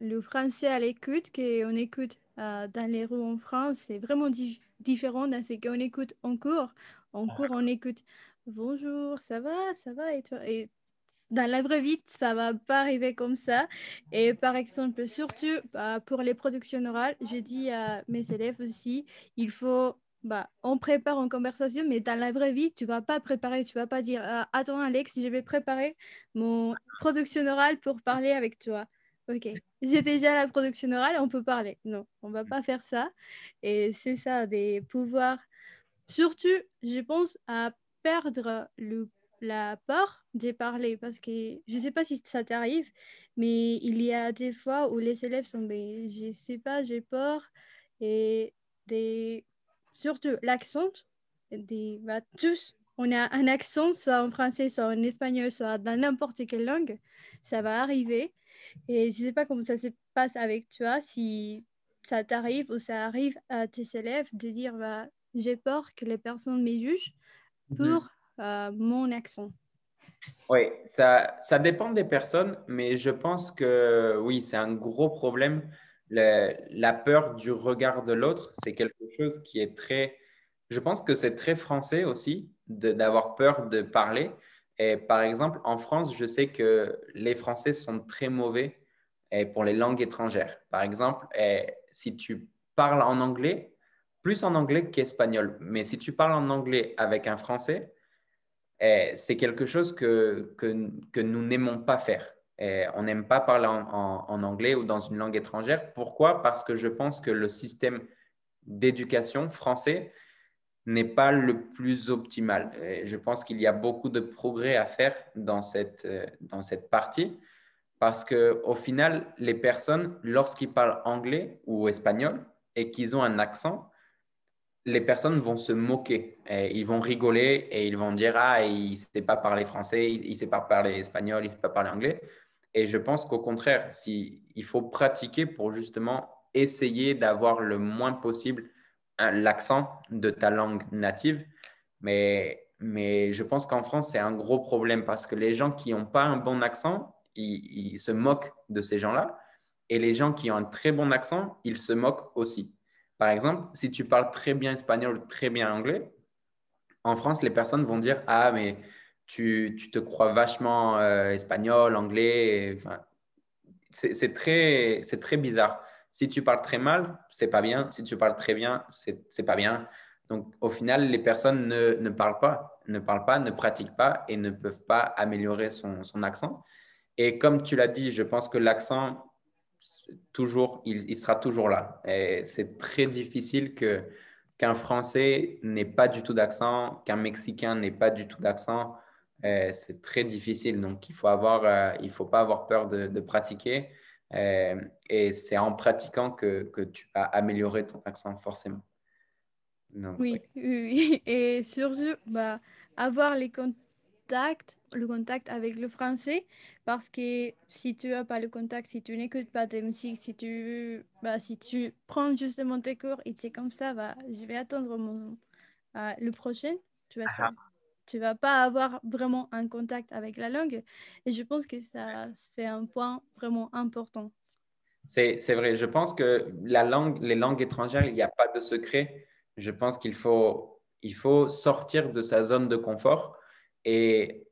le français à l'écoute qu'on écoute euh, dans les rues en France, c'est vraiment différent de ce qu'on écoute en cours. En cours, on écoute bonjour, ça va, ça va? Et toi? Et dans la vraie vie, ça va pas arriver comme ça. Et par exemple, surtout bah, pour les productions orales, je dis à mes élèves aussi, il faut bah, on prépare une conversation, mais dans la vraie vie, tu vas pas préparer, tu vas pas dire ah, Attends, Alex, je vais préparer mon production orale pour parler avec toi. Ok, (laughs) j'ai déjà la production orale, on peut parler. Non, on va pas faire ça. Et c'est ça, des pouvoirs. Surtout, je pense à perdre le, la peur de parler parce que je sais pas si ça t'arrive, mais il y a des fois où les élèves sont, mais je sais pas, j'ai peur. Et des surtout l'accent, des, bah, tous, on a un accent, soit en français, soit en espagnol, soit dans n'importe quelle langue, ça va arriver. Et je ne sais pas comment ça se passe avec toi, si ça t'arrive ou ça arrive à tes élèves de dire bah, j'ai peur que les personnes me jugent mhm. pour euh, mon accent.
Oui, ça, ça dépend des personnes, mais je pense que oui, c'est un gros problème la peur du regard de l'autre, c'est quelque chose qui est très, je pense que c'est très français aussi d'avoir peur de parler. Et par exemple, en France, je sais que les Français sont très mauvais pour les langues étrangères. Par exemple, si tu parles en anglais, plus en anglais qu'espagnol, mais si tu parles en anglais avec un Français, c'est quelque chose que, que nous n'aimons pas faire on n'aime pas parler en, anglais ou dans une langue étrangère. Pourquoi? Parce que je pense que le système d'éducation français n'est pas le plus optimal. je pense qu'il y a beaucoup de progrès à faire dans cette, euh, dans cette partie parce qu'au final, les personnes, lorsqu'ils parlent anglais ou espagnol et qu'ils ont un accent, les personnes vont se moquer. Ils vont rigoler et ils vont dire Ah, il ne sait pas parler français, il ne sait pas parler espagnol, il ne sait pas parler anglais. Et je pense qu'au contraire, il faut pratiquer pour justement essayer d'avoir le moins possible l'accent de ta langue native. Mais, je pense qu'en France, c'est un gros problème parce que les gens qui n'ont pas un bon accent, ils se moquent de ces gens-là. Et les gens qui ont un très bon accent, ils se moquent aussi. Par exemple, si tu parles très bien espagnol, très bien anglais, en France, les personnes vont dire Ah, mais tu, te crois vachement euh, espagnol, anglais. c'est très, très bizarre. Si tu parles très mal, c'est pas bien. Si tu parles très bien, c'est pas bien. Donc, au final, les personnes ne, ne, parlent pas, ne parlent pas, ne pratiquent pas et ne peuvent pas améliorer son, son accent. Et comme tu l'as dit, je pense que l'accent, toujours, il, il, sera toujours là. C'est très difficile que qu'un Français n'ait pas du tout d'accent, qu'un Mexicain n'ait pas du tout d'accent, euh, c'est très difficile. Donc, il faut avoir, euh, il faut pas avoir peur de, pratiquer. Euh, et c'est en pratiquant que, que, tu vas améliorer ton accent forcément.
oui, oui, (laughs) et surtout, bah, avoir les contacts, le contact avec le français, parce que si tu n'as pas le contact, si tu n'écoutes pas tes musiques, si tu, bah, si tu prends justement tes cours et c'est comme ça, bah, je vais attendre mon, le prochain, tu vas ah tu vas pas avoir vraiment un contact avec la langue. Et je pense que ça, c'est un point vraiment important.
C'est, vrai. Je pense que la langue, les langues étrangères, il n'y a pas de secret. Je pense qu'il faut, il faut sortir de sa zone de confort. Et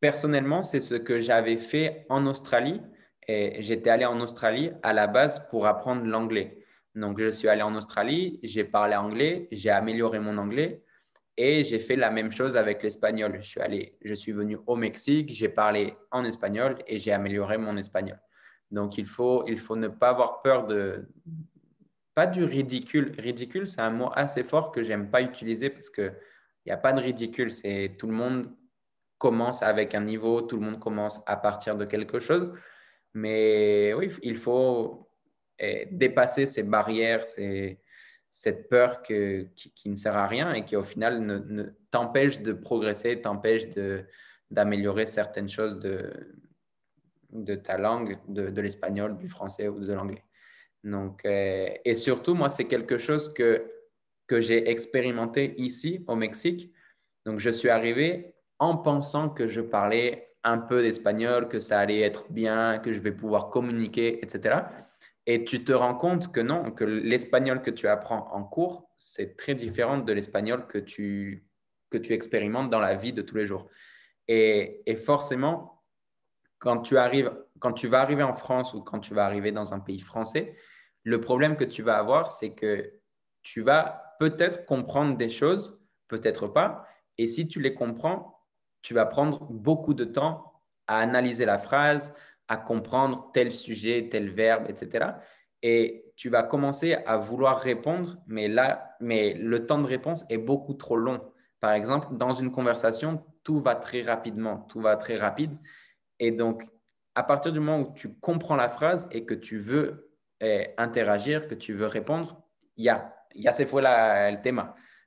personnellement, c'est ce que j'avais fait en Australie. Et j'étais allé en Australie à la base pour apprendre l'anglais. Donc, je suis allé en Australie, j'ai parlé anglais, j'ai amélioré mon anglais Et j'ai fait la même chose avec l'espagnol. Je suis allé, je suis venu au Mexique, j'ai parlé en espagnol et j'ai amélioré mon espagnol. Donc, il faut, il faut ne pas avoir peur de, pas du ridicule. Ridicule, c'est un mot assez fort que j'aime pas utiliser parce que il n'y a pas de ridicule. C'est tout le monde commence avec un niveau, tout le monde commence à partir de quelque chose. Mais oui, il faut eh, dépasser ces barrières, ces, cette peur qui, ne sert à rien et qui au final t'empêche de progresser, t'empêche d'améliorer certaines choses de, de ta langue, de, l'espagnol, du français ou de l'anglais. Donc, euh, et surtout, moi, c'est quelque chose que, que j'ai expérimenté ici au Mexique. Donc, je suis arrivé en pensant que je parlais un peu d'espagnol, que ça allait être bien, que je vais pouvoir communiquer, etc. Et tu te rends compte que non, que l'espagnol que tu apprends en cours, c'est très différent de l'espagnol que tu, que tu expérimentes dans la vie de tous les jours. Et, et, forcément, quand tu, arrives, quand tu vas arriver en France ou quand tu vas arriver dans un pays français, le problème que tu vas avoir, c'est que tu vas peut-être comprendre des choses, peut-être pas. Et si tu les comprends, tu vas prendre beaucoup de temps à analyser la phrase, à comprendre tel sujet, tel verbe, etc. Et tu vas commencer à vouloir répondre, mais là, mais le temps de réponse est beaucoup trop long. Par exemple, dans une conversation, tout va très rapidement, tout va très rapide. Et donc, à partir du moment où tu comprends la phrase et que tu veux eh, interagir, que tu veux répondre, il y a, y a ces fois-là le thème.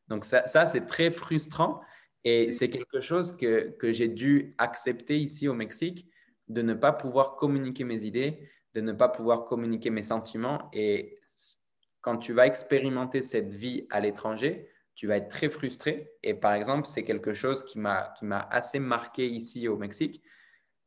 Donc, ça, ça c'est très frustrant et c'est quelque chose que, que j'ai dû accepter ici au Mexique de ne pas pouvoir communiquer mes idées, de ne pas pouvoir communiquer mes sentiments. Et quand tu vas expérimenter cette vie à l'étranger, tu vas être très frustré. Et par exemple, c'est quelque chose qui m'a assez marqué ici au Mexique,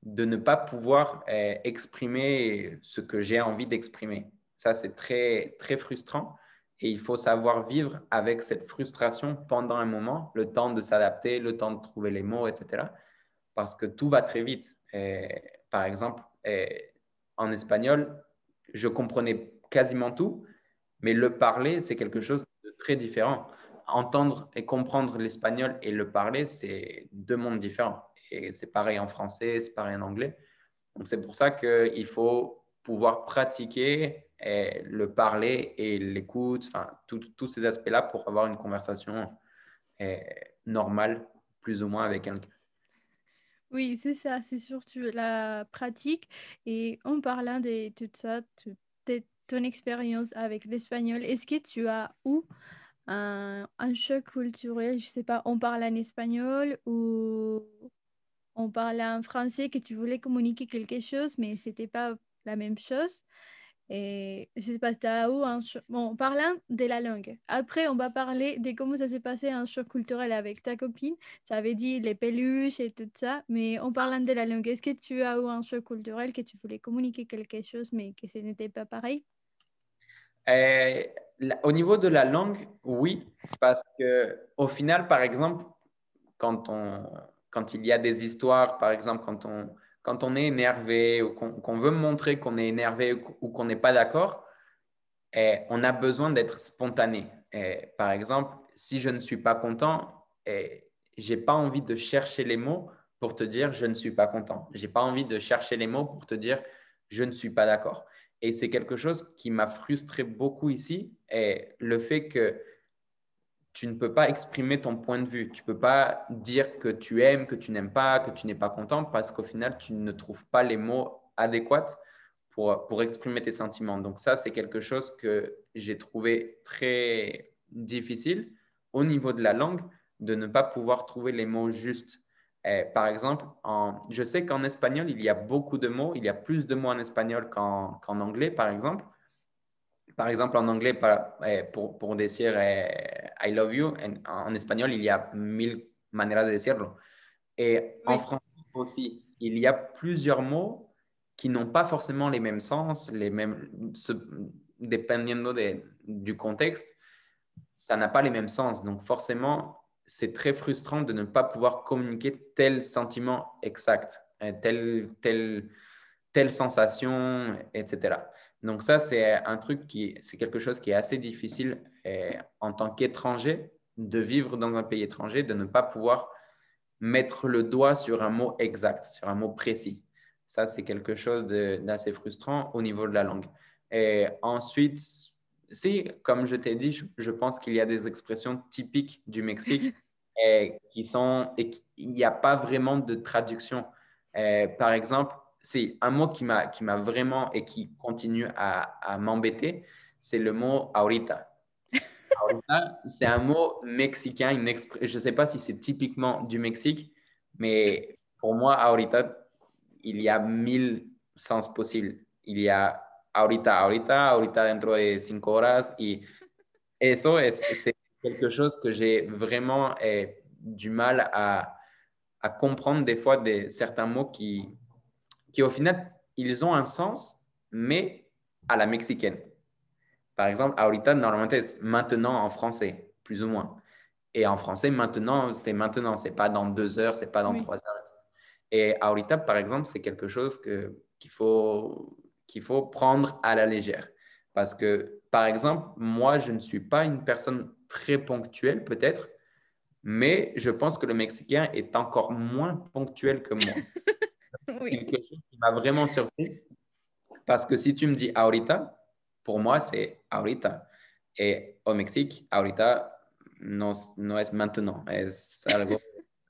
de ne pas pouvoir eh, exprimer ce que j'ai envie d'exprimer. Ça, c'est très, très frustrant. Et il faut savoir vivre avec cette frustration pendant un moment, le temps de s'adapter, le temps de trouver les mots, etc. Parce que tout va très vite par exemple, en espagnol, je comprenais quasiment tout, mais le parler, c'est quelque chose de très différent. Entendre et comprendre l'espagnol et le parler, c'est deux mondes différents. Et c'est pareil en français, c'est pareil en anglais. Donc, c'est pour ça qu'il faut pouvoir pratiquer le parler et l'écoute, enfin, tous ces aspects-là pour avoir une conversation normale, plus ou moins, avec quelqu'un.
Oui, c'est ça, c'est surtout la pratique. Et en parlant de tout ça, de ton expérience avec l'espagnol, est-ce que tu as eu un, choc culturel, je sais pas, on parle en espagnol ou on parle en français que tu voulais communiquer quelque chose, mais c'était pas la même chose? Et je sais pas, c'était où un Bon, parlant de la langue. Après, on va parler de comment ça s'est passé un choc culturel avec ta copine. Ça avait dit les peluches et tout ça. Mais en parlant de la langue, est-ce que tu as eu un choc culturel que tu voulais communiquer quelque chose, mais que ce n'était pas pareil?
Euh, Au niveau de la langue, oui. Parce que au final, par exemple, quand, on, quand il y a des histoires, par exemple, quand on quand on est énervé ou qu'on veut montrer qu'on est énervé ou qu'on n'est pas d'accord, eh, on a besoin d'être spontané. Eh, par exemple, si je ne suis pas content, eh, je n'ai pas envie de chercher les mots pour te dire je ne suis pas content. Je n'ai pas envie de chercher les mots pour te dire je ne suis pas d'accord. Et c'est quelque chose qui m'a frustré beaucoup ici. Et le fait que tu ne peux pas exprimer ton point de vue. Tu ne peux pas dire que tu aimes, que tu n'aimes pas, que tu n'es pas content parce qu'au final, tu ne trouves pas les mots adéquats pour, pour exprimer tes sentiments. Donc ça, c'est quelque chose que j'ai trouvé très difficile au niveau de la langue de ne pas pouvoir trouver les mots justes. par exemple, en, je sais qu'en espagnol, il y a beaucoup de mots, il y a plus de mots en espagnol qu'en anglais, par exemple par exemple, en anglais, eh, pour, pour decir eh, I love you, en, espagnol, il y a mille maneras de decirlo. Et en français aussi, il y a plusieurs mots qui n'ont pas forcément les mêmes sens, les mêmes, dépendant de, du contexte, ça n'a pas les mêmes sens. Donc forcément, c'est très frustrant de ne pas pouvoir communiquer tel sentiment exact, eh, telle, telle, sensation, etc. Donc ça, c'est un truc qui, c'est quelque chose qui est assez difficile eh, en tant qu'étranger de vivre dans un pays étranger, de ne pas pouvoir mettre le doigt sur un mot exact, sur un mot précis. Ça, c'est quelque chose d'assez frustrant au niveau de la langue. Et ensuite, si, comme je t'ai dit, je, pense qu'il y a des expressions typiques du Mexique (laughs) et qui sont, et il n'y a pas vraiment de traduction. par exemple, c'est un mot qui m'a vraiment et qui continue à, à m'embêter, c'est le mot ahorita. ahorita, (laughs) c'est un mot mexicain, une je ne sais pas si c'est typiquement du Mexique, mais pour moi, ahorita, il y a mille sens possibles. Il y a ahorita, ahorita, ahorita dentro de cinco horas. Eso es, c'est quelque chose que j'ai vraiment eh, du mal à, à, comprendre des fois de certains mots qui, qui, au final, ils ont un sens, mais à la mexicaine. Par exemple, ahorita, normalement, c'est maintenant en français, plus ou moins. Et en français, maintenant, c'est maintenant, c'est pas dans deux heures, c'est pas dans trois heures. Et ahorita, par exemple, c'est quelque chose qu'il faut, qu'il faut prendre à la légère. Parce que, par exemple, moi, je ne suis pas une personne très ponctuelle, peut-être, mais je pense que le Mexicain est encore moins ponctuel que moi. (laughs) oui. Quelque chose qui m'a vraiment surpris. Parce que si tu me dis ahorita, pour moi, c'est ahorita. Et au Mexique, ahorita no, no es maintenant, es algo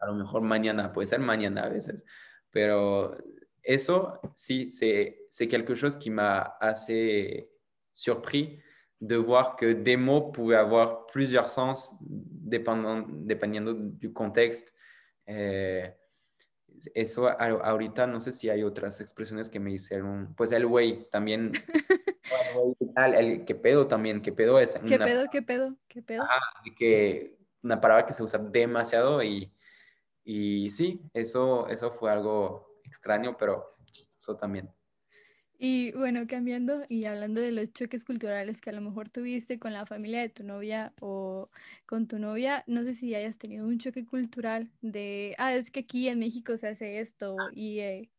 a lo mejor mañana, puede ser mañana a veces, pero eso sí, c'est quelque chose qui m'a assez surpris de voir que des mots pouvaient avoir plusieurs sens dépendant, dependiendo du contexte. Eh, eso ahorita no sé si hay otras expresiones que me hicieron. Pues el güey también. (laughs) el, el que pedo también, que pedo es.
¿Qué pedo, qué pedo, qué pedo?
que una palabra que se usa demasiado y y sí, eso, eso fue algo extraño, pero chistoso también.
Y bueno, cambiando y hablando de los choques culturales que a lo mejor tuviste con la familia de tu novia o con tu novia, no sé si hayas tenido un choque cultural de, ah, es que aquí en México se hace esto y eh,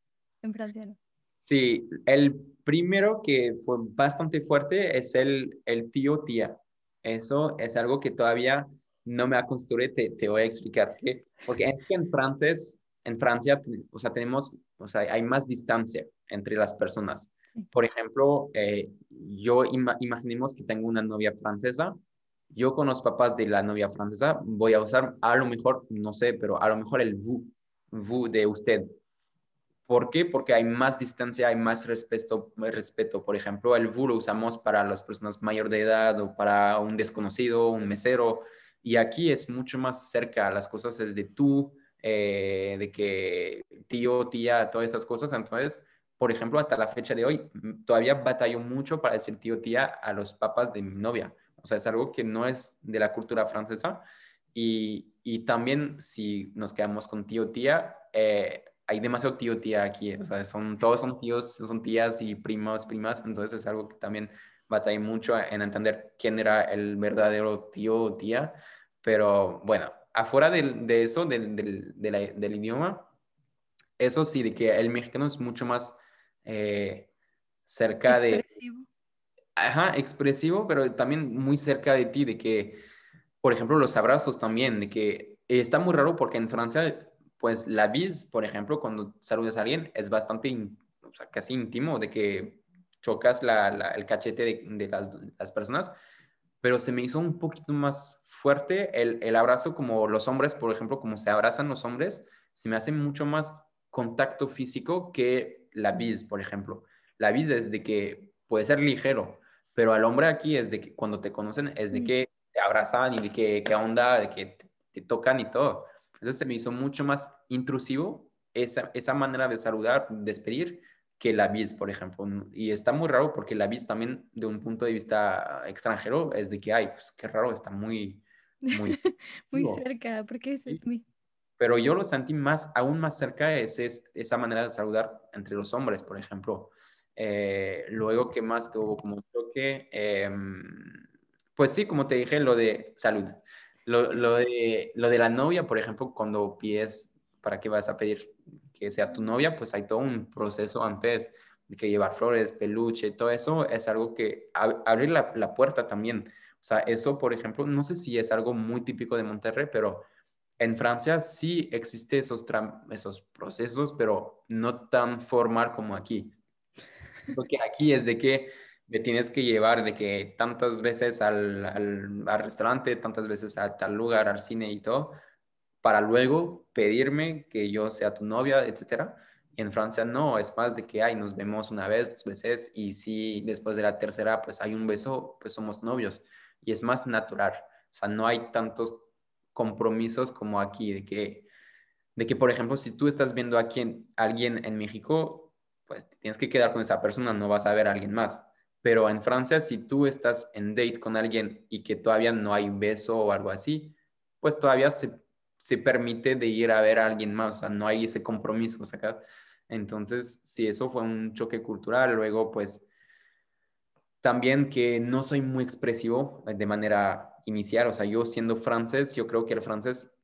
en Francia no.
Sí, el primero que fue bastante fuerte es el, el tío tía. Eso es algo que todavía no me acostumbré, te, te voy a explicar qué. Porque en, en francés, en Francia, o sea, tenemos, o sea, hay más distancia entre las personas. Por ejemplo, eh, yo imaginemos que tengo una novia francesa. Yo con los papás de la novia francesa voy a usar a lo mejor, no sé, pero a lo mejor el vous, vous de usted. ¿Por qué? Porque hay más distancia, hay más respeto, respeto. Por ejemplo, el vous lo usamos para las personas mayor de edad o para un desconocido, un mesero. Y aquí es mucho más cerca, las cosas es de tú, eh, de que tío, tía, todas esas cosas. Entonces, por ejemplo, hasta la fecha de hoy, mm, todavía batallo mucho para decir tío, tía a los papás de mi novia. O sea, es algo que no es de la cultura francesa. Y, y también si nos quedamos con tío, tía, eh, hay demasiado tío, tía aquí. O sea, son, todos son tíos, son tías y primos, primas. Entonces es algo que también batallé mucho en entender quién era el verdadero tío o tía, pero bueno, afuera de, eso, del, del, idioma, eso sí, de que el mexicano es mucho más eh, cerca de... Expresivo. Ajá, expresivo, pero también muy cerca de ti, de que, por ejemplo, los abrazos también, de que está muy raro porque en Francia, pues la bis, por ejemplo, cuando saludas a alguien, es bastante, o sea, casi íntimo, de que chocas el cachete de, las, personas, pero se me hizo un poquito más fuerte el, abrazo como los hombres, por ejemplo, como se abrazan los hombres, se me hace mucho más contacto físico que la bis, por ejemplo. La bis es de que puede ser ligero, pero al hombre aquí es de que cuando te conocen es de que te abrazan y de que qué onda, de que te, tocan y todo. Entonces se me hizo mucho más intrusivo esa, esa manera de saludar, despedir, que la bis, por ejemplo. Y está muy raro porque la bis también, de un punto de vista extranjero, es de que, ay, pues qué raro, está muy...
Muy, (laughs) muy cerca, porque es muy...
Pero yo lo sentí más, aún más cerca, es, esa manera de saludar entre los hombres, por ejemplo. Eh, luego, ¿qué más que hubo como choque? Em, pues sí, como te dije, lo de salud. Lo, de, lo de la novia, por ejemplo, cuando pides, ¿para qué vas a pedir que sea tu novia, pues hay todo un proceso antes, de que llevar flores, peluche, todo eso es algo que abrir la, la, puerta también. O sea, eso, por ejemplo, no sé si es algo muy típico de Monterrey, pero en Francia sí existe esos, esos procesos, pero no tan formal como aquí. Porque aquí es de que me tienes que llevar de que tantas veces al, al, al, restaurante, tantas veces a tal lugar, al cine y todo, para luego pedirme que yo sea tu novia, etcétera. Y en Francia no, es más de que, ay, nos vemos una vez, dos veces, y si después de la tercera, pues hay un beso, pues somos novios. Y es más natural. O sea, no hay tantos compromisos como aquí, de que, de que por ejemplo, si tú estás viendo en, alguien en México, pues tienes que quedar con esa persona, no vas a ver a alguien más. Pero en Francia, si tú estás en date con alguien y que todavía no hay un beso o algo así, pues todavía se, se permite de ir a ver a alguien más, o sea, no hay ese compromiso, acá. Entonces, si eso fue un choque cultural, luego pues también que no soy muy expresivo de manera inicial, o sea, yo siendo francés, yo creo que el francés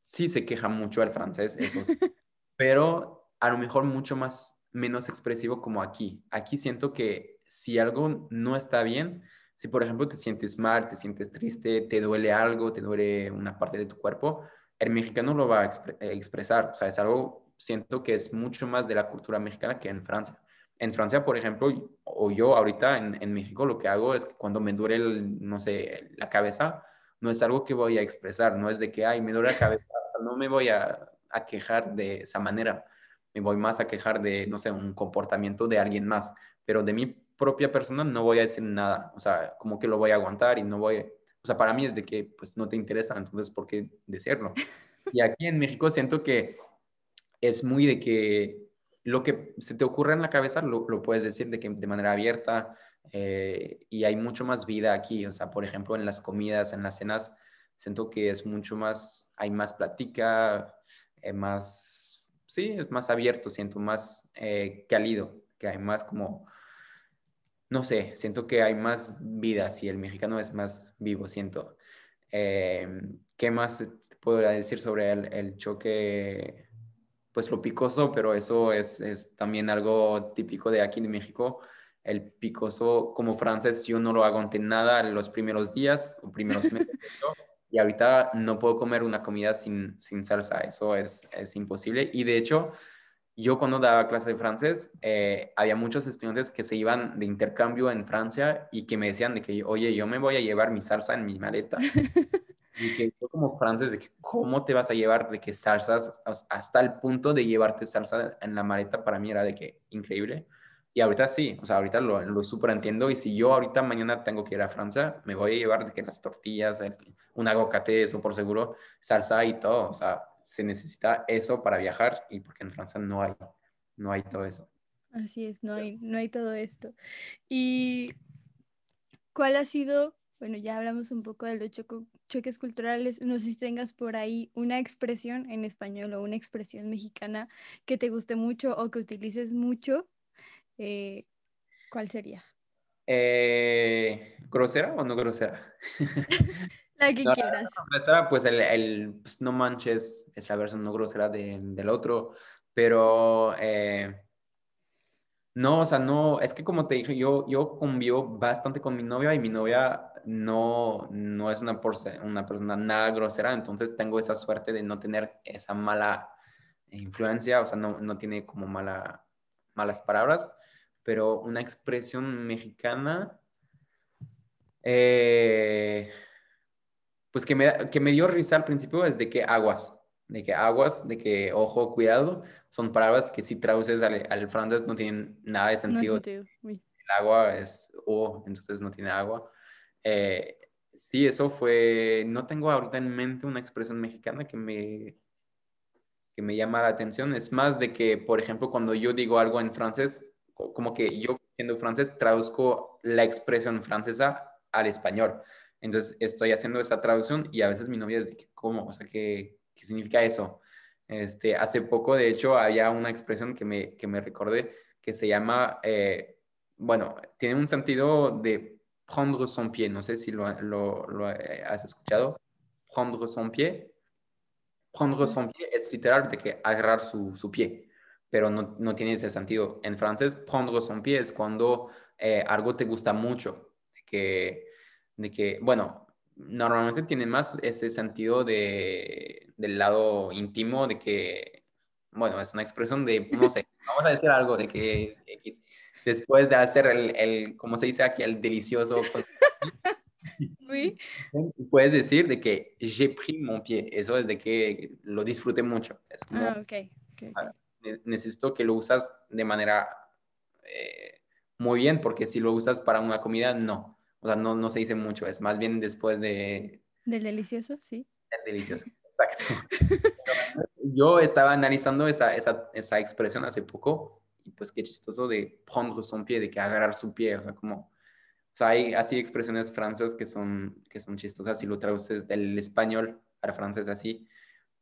sí se queja mucho al francés, eso (laughs) pero a lo mejor mucho más menos expresivo como aquí. Aquí siento que si algo no está bien, si por ejemplo te sientes mal, te sientes triste, te duele algo, te duele una parte de tu cuerpo, el mexicano lo va a eh, expresar, o sea, es algo, siento que es mucho más de la cultura mexicana que en Francia. En Francia, por ejemplo, o yo ahorita en, en México lo que hago es que cuando me duele, no sé, la cabeza, no es algo que voy a expresar, no es de que, ay, me duele la cabeza, no me voy a, a quejar de esa manera, me voy más a quejar de, no sé, un comportamiento de alguien más, pero de mi propia persona no voy a decir nada, o sea, como que lo voy a aguantar y no voy, o sea, para mí es de que pues no te interesa, entonces, ¿por qué decirlo? Y aquí en México siento que es muy de que lo que se te ocurre en la cabeza lo, lo puedes decir de, que, de manera abierta eh, y hay mucho más vida aquí, o sea, por ejemplo, en las comidas, en las cenas, siento que es mucho más, hay más plática, eh, más, sí, es más abierto, siento más eh, cálido, que hay más como, no sé, siento que hay más vida, si el mexicano es más vivo, siento. ¿Qué más puedo decir sobre el, el choque? Pues lo picoso, pero eso es, es, también algo típico de aquí en México. El picoso, como francés, yo no lo hago ante nada los primeros días o primeros meses. y ahorita no puedo comer una comida sin, sin salsa, eso es, es, imposible. Y de hecho, yo cuando daba clase de francés, eh, había muchos estudiantes que se iban de intercambio en Francia y que me decían de que, oye, yo me voy a llevar mi salsa en mi maleta. (laughs) Y que yo como francés, de que cómo te vas a llevar de que salsas, hasta el punto de llevarte salsa en la maleta, para mí era de que increíble. Y ahorita sí, o sea, ahorita lo, lo súper entiendo. Y si yo ahorita mañana tengo que ir a Francia, me voy a llevar de que las tortillas, un aguacate, eso por seguro, salsa y todo. O sea, se necesita eso para viajar y porque en Francia no hay, no hay todo eso.
Así es, no hay, no hay todo esto. ¿Y cuál ha sido bueno, ya hablamos un poco de los choques culturales. No sé si tengas por ahí una expresión en español o una expresión mexicana que te guste mucho o que utilices mucho. Eh, ¿Cuál sería?
Eh, ¿Grosera o no grosera? (laughs)
la que quieras.
pues el, pues, no manches es la versión no grosera del otro, pero eh, no, o sea, no, es que como te dije, yo, yo convivo bastante con mi novia y mi novia no, no es una, una persona nada grosera, entonces tengo esa suerte de no tener esa mala influencia, o sea, no, no tiene como mala, malas palabras, pero una expresión mexicana, eh, pues que me, que me dio risa al principio es de que aguas, de que aguas, de que ojo, cuidado, son palabras que si traduces al, francés no tienen nada de sentido. El agua es O, entonces no tiene agua. Eh, sí, eso fue, no tengo ahorita en mente una expresión mexicana que me, que me llama la atención. Es más de que, por ejemplo, cuando yo digo algo en francés, como que yo siendo francés traduzco la expresión francesa al español. Entonces estoy haciendo esa traducción y a veces mi novia dice, ¿cómo? O sea, que ¿Qué significa eso? Este, hace poco, de hecho, había una expresión que me, que me recordé que se llama, eh, bueno, tiene un sentido de prendre son pie. No sé si lo, lo, lo has escuchado. Prendre son pie. Prendre son pie es literal de que agarrar su, su pie. pero no, no tiene ese sentido. En francés, prendre son pied es cuando eh, algo te gusta mucho, de que, de que, bueno, normalmente tiene más ese sentido de, del lado íntimo, de que, bueno, es una expresión de, no sé, (laughs) vamos a decir algo de que después de hacer el, el como se dice aquí, el delicioso. (laughs) Puedes decir de que j'ai pris mon pied. Eso es de que lo disfruté mucho. Es
ah, ok.
necesito que lo usas de manera eh, muy bien, porque si lo usas para una comida, no. O sea, no, no se dice mucho. Es más bien después de...
Del delicioso, sí.
Del delicioso, (laughs) exacto. Yo estaba analizando esa, esa, esa expresión hace poco y pues qué chistoso de prendre son pie, de que agarrar su pie, o sea, como, o sea, hay así expresiones francesas que son, que son chistosas si lo traduces del español para francés así,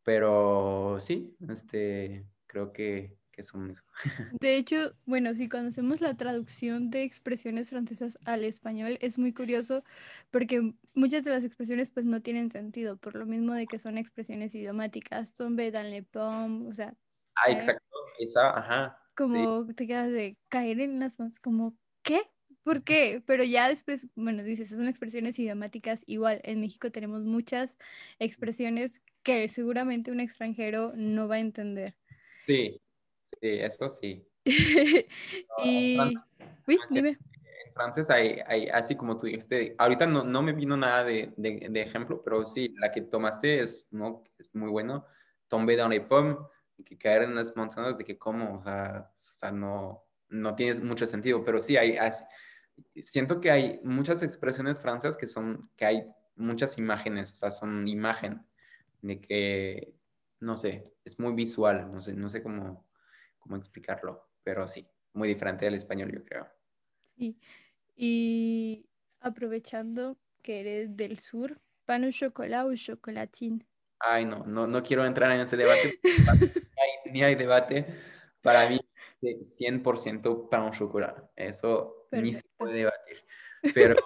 pero sí, este, creo que, que son eso. (laughs)
De hecho, bueno, si conocemos la traducción de expresiones francesas al español, es muy curioso porque muchas de las expresiones pues no tienen sentido, por lo mismo de que son expresiones idiomáticas, tombe dans les pommes, o sea...
Ah, exacto, esa, ajá
como te quedas de caer en las manos, como, ¿qué? ¿Por qué? Pero ya después, bueno, dices, son expresiones idiomáticas. Igual, en México tenemos muchas expresiones que seguramente un extranjero no va a entender.
Sí, sí, eso sí. (laughs)
y, uy, dime.
En francés hay, hay, así como tú dijiste, ahorita no, no me vino nada de, de, de, ejemplo, pero sí, la que tomaste es, ¿no? es muy bueno. Tomber dans les pommes, que caer en las manzanas de que cómo, o sea, o sea no, no tiene mucho sentido, pero sí hay, siento que hay muchas expresiones francesas que son, que hay muchas imágenes, o sea, son imagen de que, no sé, es muy visual, no sé, no sé cómo, cómo explicarlo, pero sí, muy diferente del español, yo creo.
Sí, y aprovechando que eres del sur, ¿pan au chocolat o chocolatín?
Ay, no, no, no quiero entrar en ese debate. (laughs) ni hay debate. Para mí, 100% pan au chocolat. Eso ni se puede debatir. Pero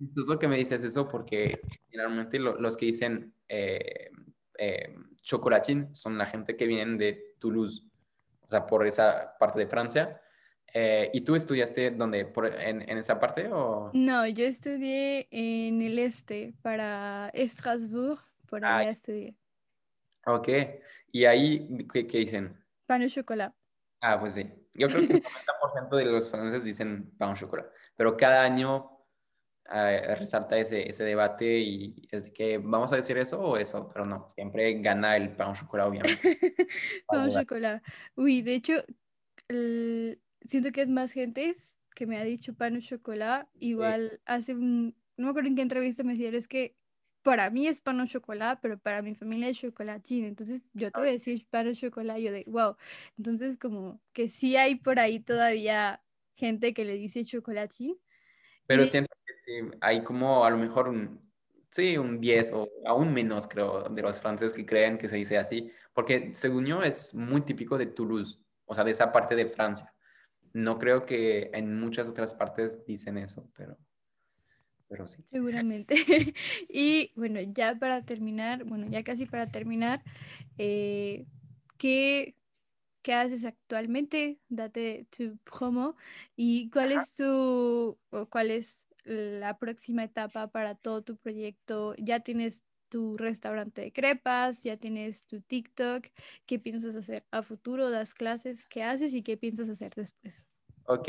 (laughs) lo que me dices eso porque generalmente los que dicen eh, eh, chocolatín son la gente que viene de Toulouse, o sea, por esa parte de Francia. Eh, ¿Y tú estudiaste dónde? Por, en, en, esa parte o...?
No, yo estudié en el este, para Estrasburgo, por allá estudié.
Ok, ¿y ahí qué, qué dicen?
Pan au chocolat.
Ah, pues sí. Yo creo que el 90% de los franceses dicen pan au chocolat, pero cada año eh, resalta ese, ese debate y es de que vamos a decir eso o eso, pero no, siempre gana el pan au chocolat, obviamente. (laughs)
pan au chocolat. Uy, de hecho, siento que es más gente que me ha dicho pan au chocolat. Igual hace un, no me acuerdo en qué entrevista me decían, es que para mí es pan o chocolate, pero para mi familia es chocolatín. Entonces yo te voy a decir pan o chocolate, yo de, wow. Entonces como que sí hay por ahí todavía gente que le dice chocolatín.
Pero siento que sí, hay como a lo mejor un, sí, un 10 o aún menos creo de los franceses que creen que se dice así, porque según yo es muy típico de Toulouse, o sea, de esa parte de Francia. No creo que en muchas otras partes dicen eso, pero pero sí.
Seguramente. (laughs) y bueno, ya para terminar, bueno, ya casi para terminar, eh, ¿qué, ¿qué, haces actualmente? Date tu promo y cuál es tu, cuál es la próxima etapa para todo tu proyecto. Ya tienes tu restaurante de crepas, ya tienes tu TikTok, ¿qué piensas hacer a futuro? ¿Das clases? ¿Qué haces y qué piensas hacer después?
Ok,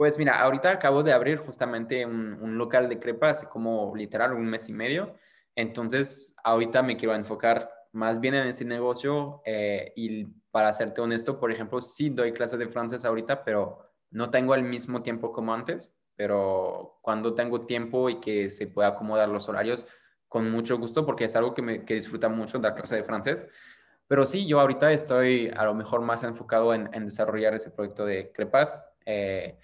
pues mira, ahorita acabo de abrir justamente un, local de crepas, como literal un mes y medio. Entonces, ahorita me quiero enfocar más bien en ese negocio eh, y para serte honesto, por ejemplo, sí doy clases de francés ahorita, pero no tengo el mismo tiempo como antes, pero cuando tengo tiempo y que se pueda acomodar los horarios, con mucho gusto, porque es algo que, me, que disfruta mucho dar clase de francés. Pero sí, yo ahorita estoy a lo mejor más enfocado en, desarrollar ese proyecto de crepas. Eh,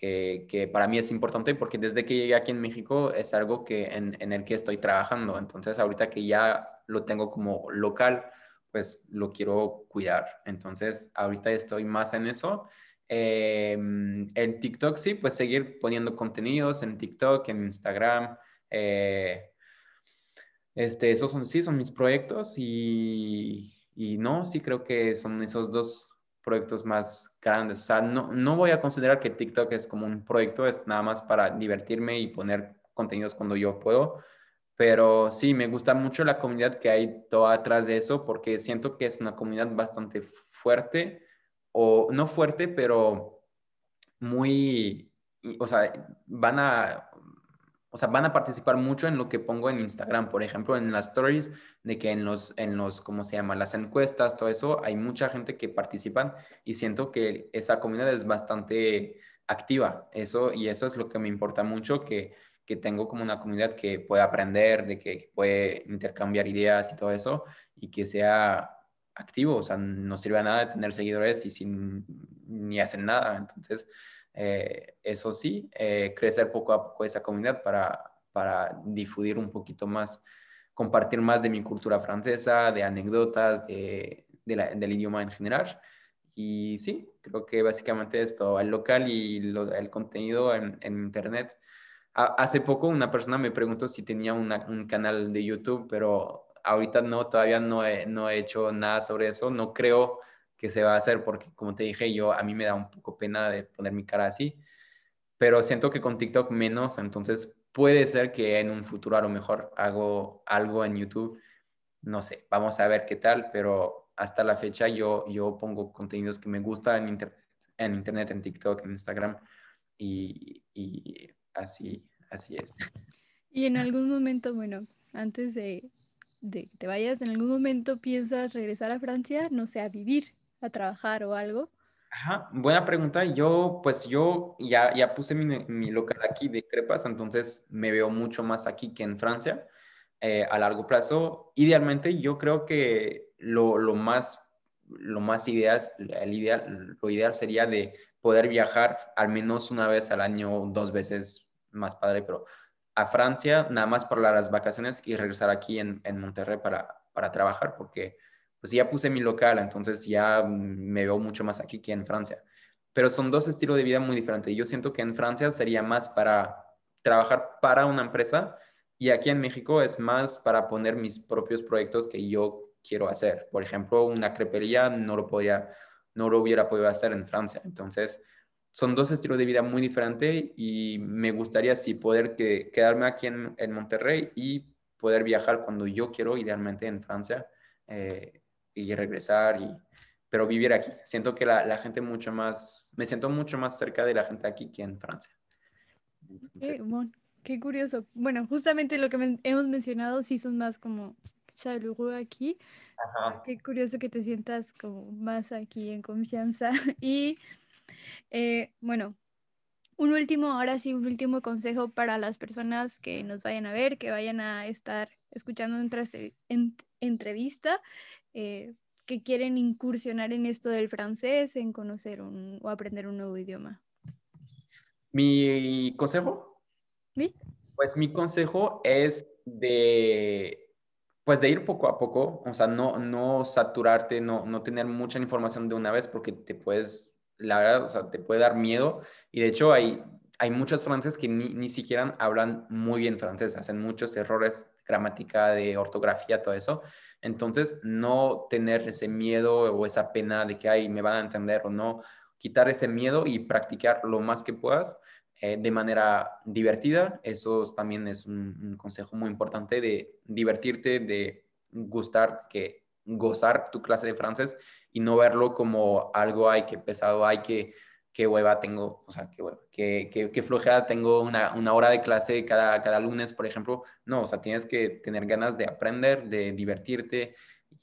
que, para mí es importante porque desde que llegué aquí en México es algo que en, el que estoy trabajando. Entonces, ahorita que ya lo tengo como local, pues lo quiero cuidar. Entonces, ahorita estoy más en eso. Eh, en TikTok, sí, pues seguir poniendo contenidos en TikTok, en Instagram. Eh, este, esos son, sí, son mis proyectos y, y no, sí creo que son esos dos proyectos más grandes. O sea, no, no voy a considerar que TikTok es como un proyecto, es nada más para divertirme y poner contenidos cuando yo puedo. Pero sí, me gusta mucho la comunidad que hay toda atrás de eso porque siento que es una comunidad bastante fuerte, o no fuerte, pero muy, o sea, van a, o sea, van a participar mucho en lo que pongo en Instagram, por ejemplo, en las stories, de que en los, en los, ¿cómo se llama? Las encuestas, todo eso, hay mucha gente que participan y siento que esa comunidad es bastante activa, eso, y eso es lo que me importa mucho, que que tengo como una comunidad que puede aprender, de que puede intercambiar ideas y todo eso, y que sea activo, o sea, no sirve a nada tener seguidores y sin, ni hacen nada. Entonces, eh, eso sí, eh, crecer poco a poco esa comunidad para, para difundir un poquito más, compartir más de mi cultura francesa, de anécdotas, de, del idioma en general. Y sí, creo que básicamente esto, el local y el contenido en, Internet hace poco una persona me preguntó si tenía un canal de YouTube, pero ahorita no, todavía no he, no he hecho nada sobre eso. No creo que se va a hacer porque, como te dije, yo a mí me da un poco pena de poner mi cara así, pero siento que con TikTok menos, entonces puede ser que en un futuro a lo mejor hago algo en YouTube. No sé, vamos a ver qué tal, pero hasta la fecha yo, yo pongo contenidos que me gustan en, en Internet, en TikTok, en Instagram y, y así, así es.
Y en algún momento, bueno, antes de, de que te vayas, ¿en algún momento piensas regresar a Francia, no sé, a vivir, a trabajar o algo?
Ajá, buena pregunta. Yo, pues yo ya, ya puse mi, mi local aquí de crepas, entonces me veo mucho más aquí que en Francia eh, a largo plazo. Idealmente, yo creo que lo, lo más lo más ideal, el ideal, lo ideal sería de poder viajar al menos una vez al año, dos veces más padre, pero a Francia nada más por las vacaciones y regresar aquí en, en Monterrey para, para trabajar, porque pues ya puse mi local, entonces ya me veo mucho más aquí que en Francia. Pero son dos estilos de vida muy diferentes. Yo siento que en Francia sería más para trabajar para una empresa y aquí en México es más para poner mis propios proyectos que yo quiero hacer. Por ejemplo, una crepería no lo podría, no lo hubiera podido hacer en Francia. Entonces, son dos estilos de vida muy diferentes y me gustaría sí poder que, quedarme aquí en, en, Monterrey y poder viajar cuando yo quiero, idealmente en Francia, eh, y regresar, y, pero vivir aquí. Siento que la, la, gente mucho más, me siento mucho más cerca de la gente aquí que en Francia.
qué, bueno, qué, curioso. Bueno, justamente lo que hemos mencionado sí son más como chaleureux aquí. Ajá. Qué curioso que te sientas como más aquí en confianza (laughs) y eh, bueno, un último, ahora sí, un último consejo para las personas que nos vayan a ver, que vayan a estar escuchando nuestra en, entrevista, eh, que quieren incursionar en esto del francés, en conocer un, o aprender un nuevo idioma.
¿Mi consejo?
¿Sí?
Pues mi consejo es de pues de ir poco a poco, o sea, no, no saturarte, no, no tener mucha información de una vez porque te puedes la verdad, o sea, te puede dar miedo. Y de hecho hay, hay muchos franceses que ni, ni siquiera hablan muy bien francés, hacen muchos errores gramática, de ortografía, todo eso. Entonces, no tener ese miedo o esa pena de que, ay, me van a entender o no, quitar ese miedo y practicar lo más que puedas eh, de manera divertida. Eso también es un, un, consejo muy importante de divertirte, de gustar, que gozar tu clase de francés y no verlo como algo, ay, que pesado, ay, que, qué hueva tengo, o sea, qué hueva, qué, qué, flojera tengo una, una, hora de clase cada, cada lunes, por ejemplo. No, o sea, tienes que tener ganas de aprender, de divertirte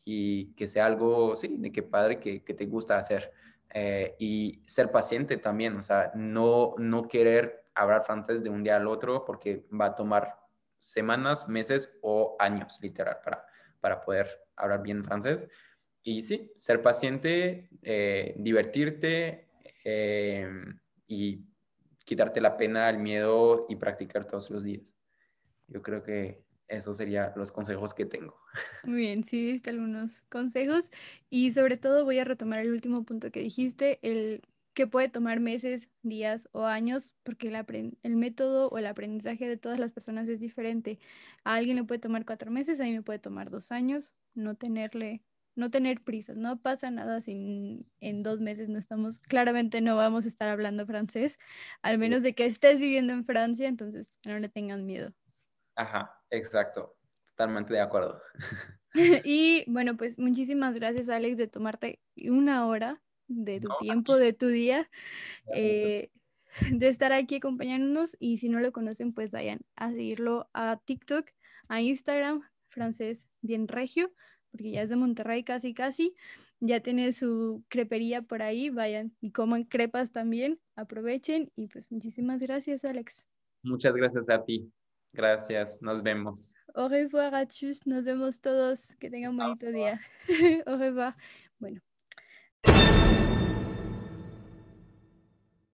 y que sea algo, sí, de qué padre que, que te gusta hacer. Eh, y ser paciente también, o sea, no, no querer hablar francés de un día al otro porque va a tomar semanas, meses o años, literal, para, para poder hablar bien francés. Y sí, ser paciente, eh, divertirte eh, y quitarte la pena, el miedo y practicar todos los días. Yo creo que esos serían los consejos que tengo. (laughs)
Muy bien, sí, diste algunos consejos y sobre todo voy a retomar el último punto que dijiste, el que puede tomar meses, días o años, porque el, el, método o el aprendizaje de todas las personas es diferente. A alguien le puede tomar cuatro meses, a mí me puede tomar dos años, no tenerle no tener prisas, no pasa nada si en dos meses no estamos, claramente no vamos a estar hablando francés, al menos de que estés viviendo en Francia, entonces no le tengan miedo.
Ajá, exacto, totalmente de acuerdo. (laughs) (laughs)
y bueno, pues muchísimas gracias Alex de tomarte una hora de tu tiempo, de tu día, eh, de estar aquí acompañándonos y si no lo conocen, pues vayan a seguirlo a TikTok, a Instagram, francés bien regio, porque ya es de Monterrey casi casi, ya tiene su crepería por ahí, vayan y coman crepas también, aprovechen y pues muchísimas gracias Alex.
Muchas gracias a ti. Gracias, nos vemos.
Au revoir a tous, nos vemos todos, que tengan un bonito día. (laughs) Au revoir. Bueno.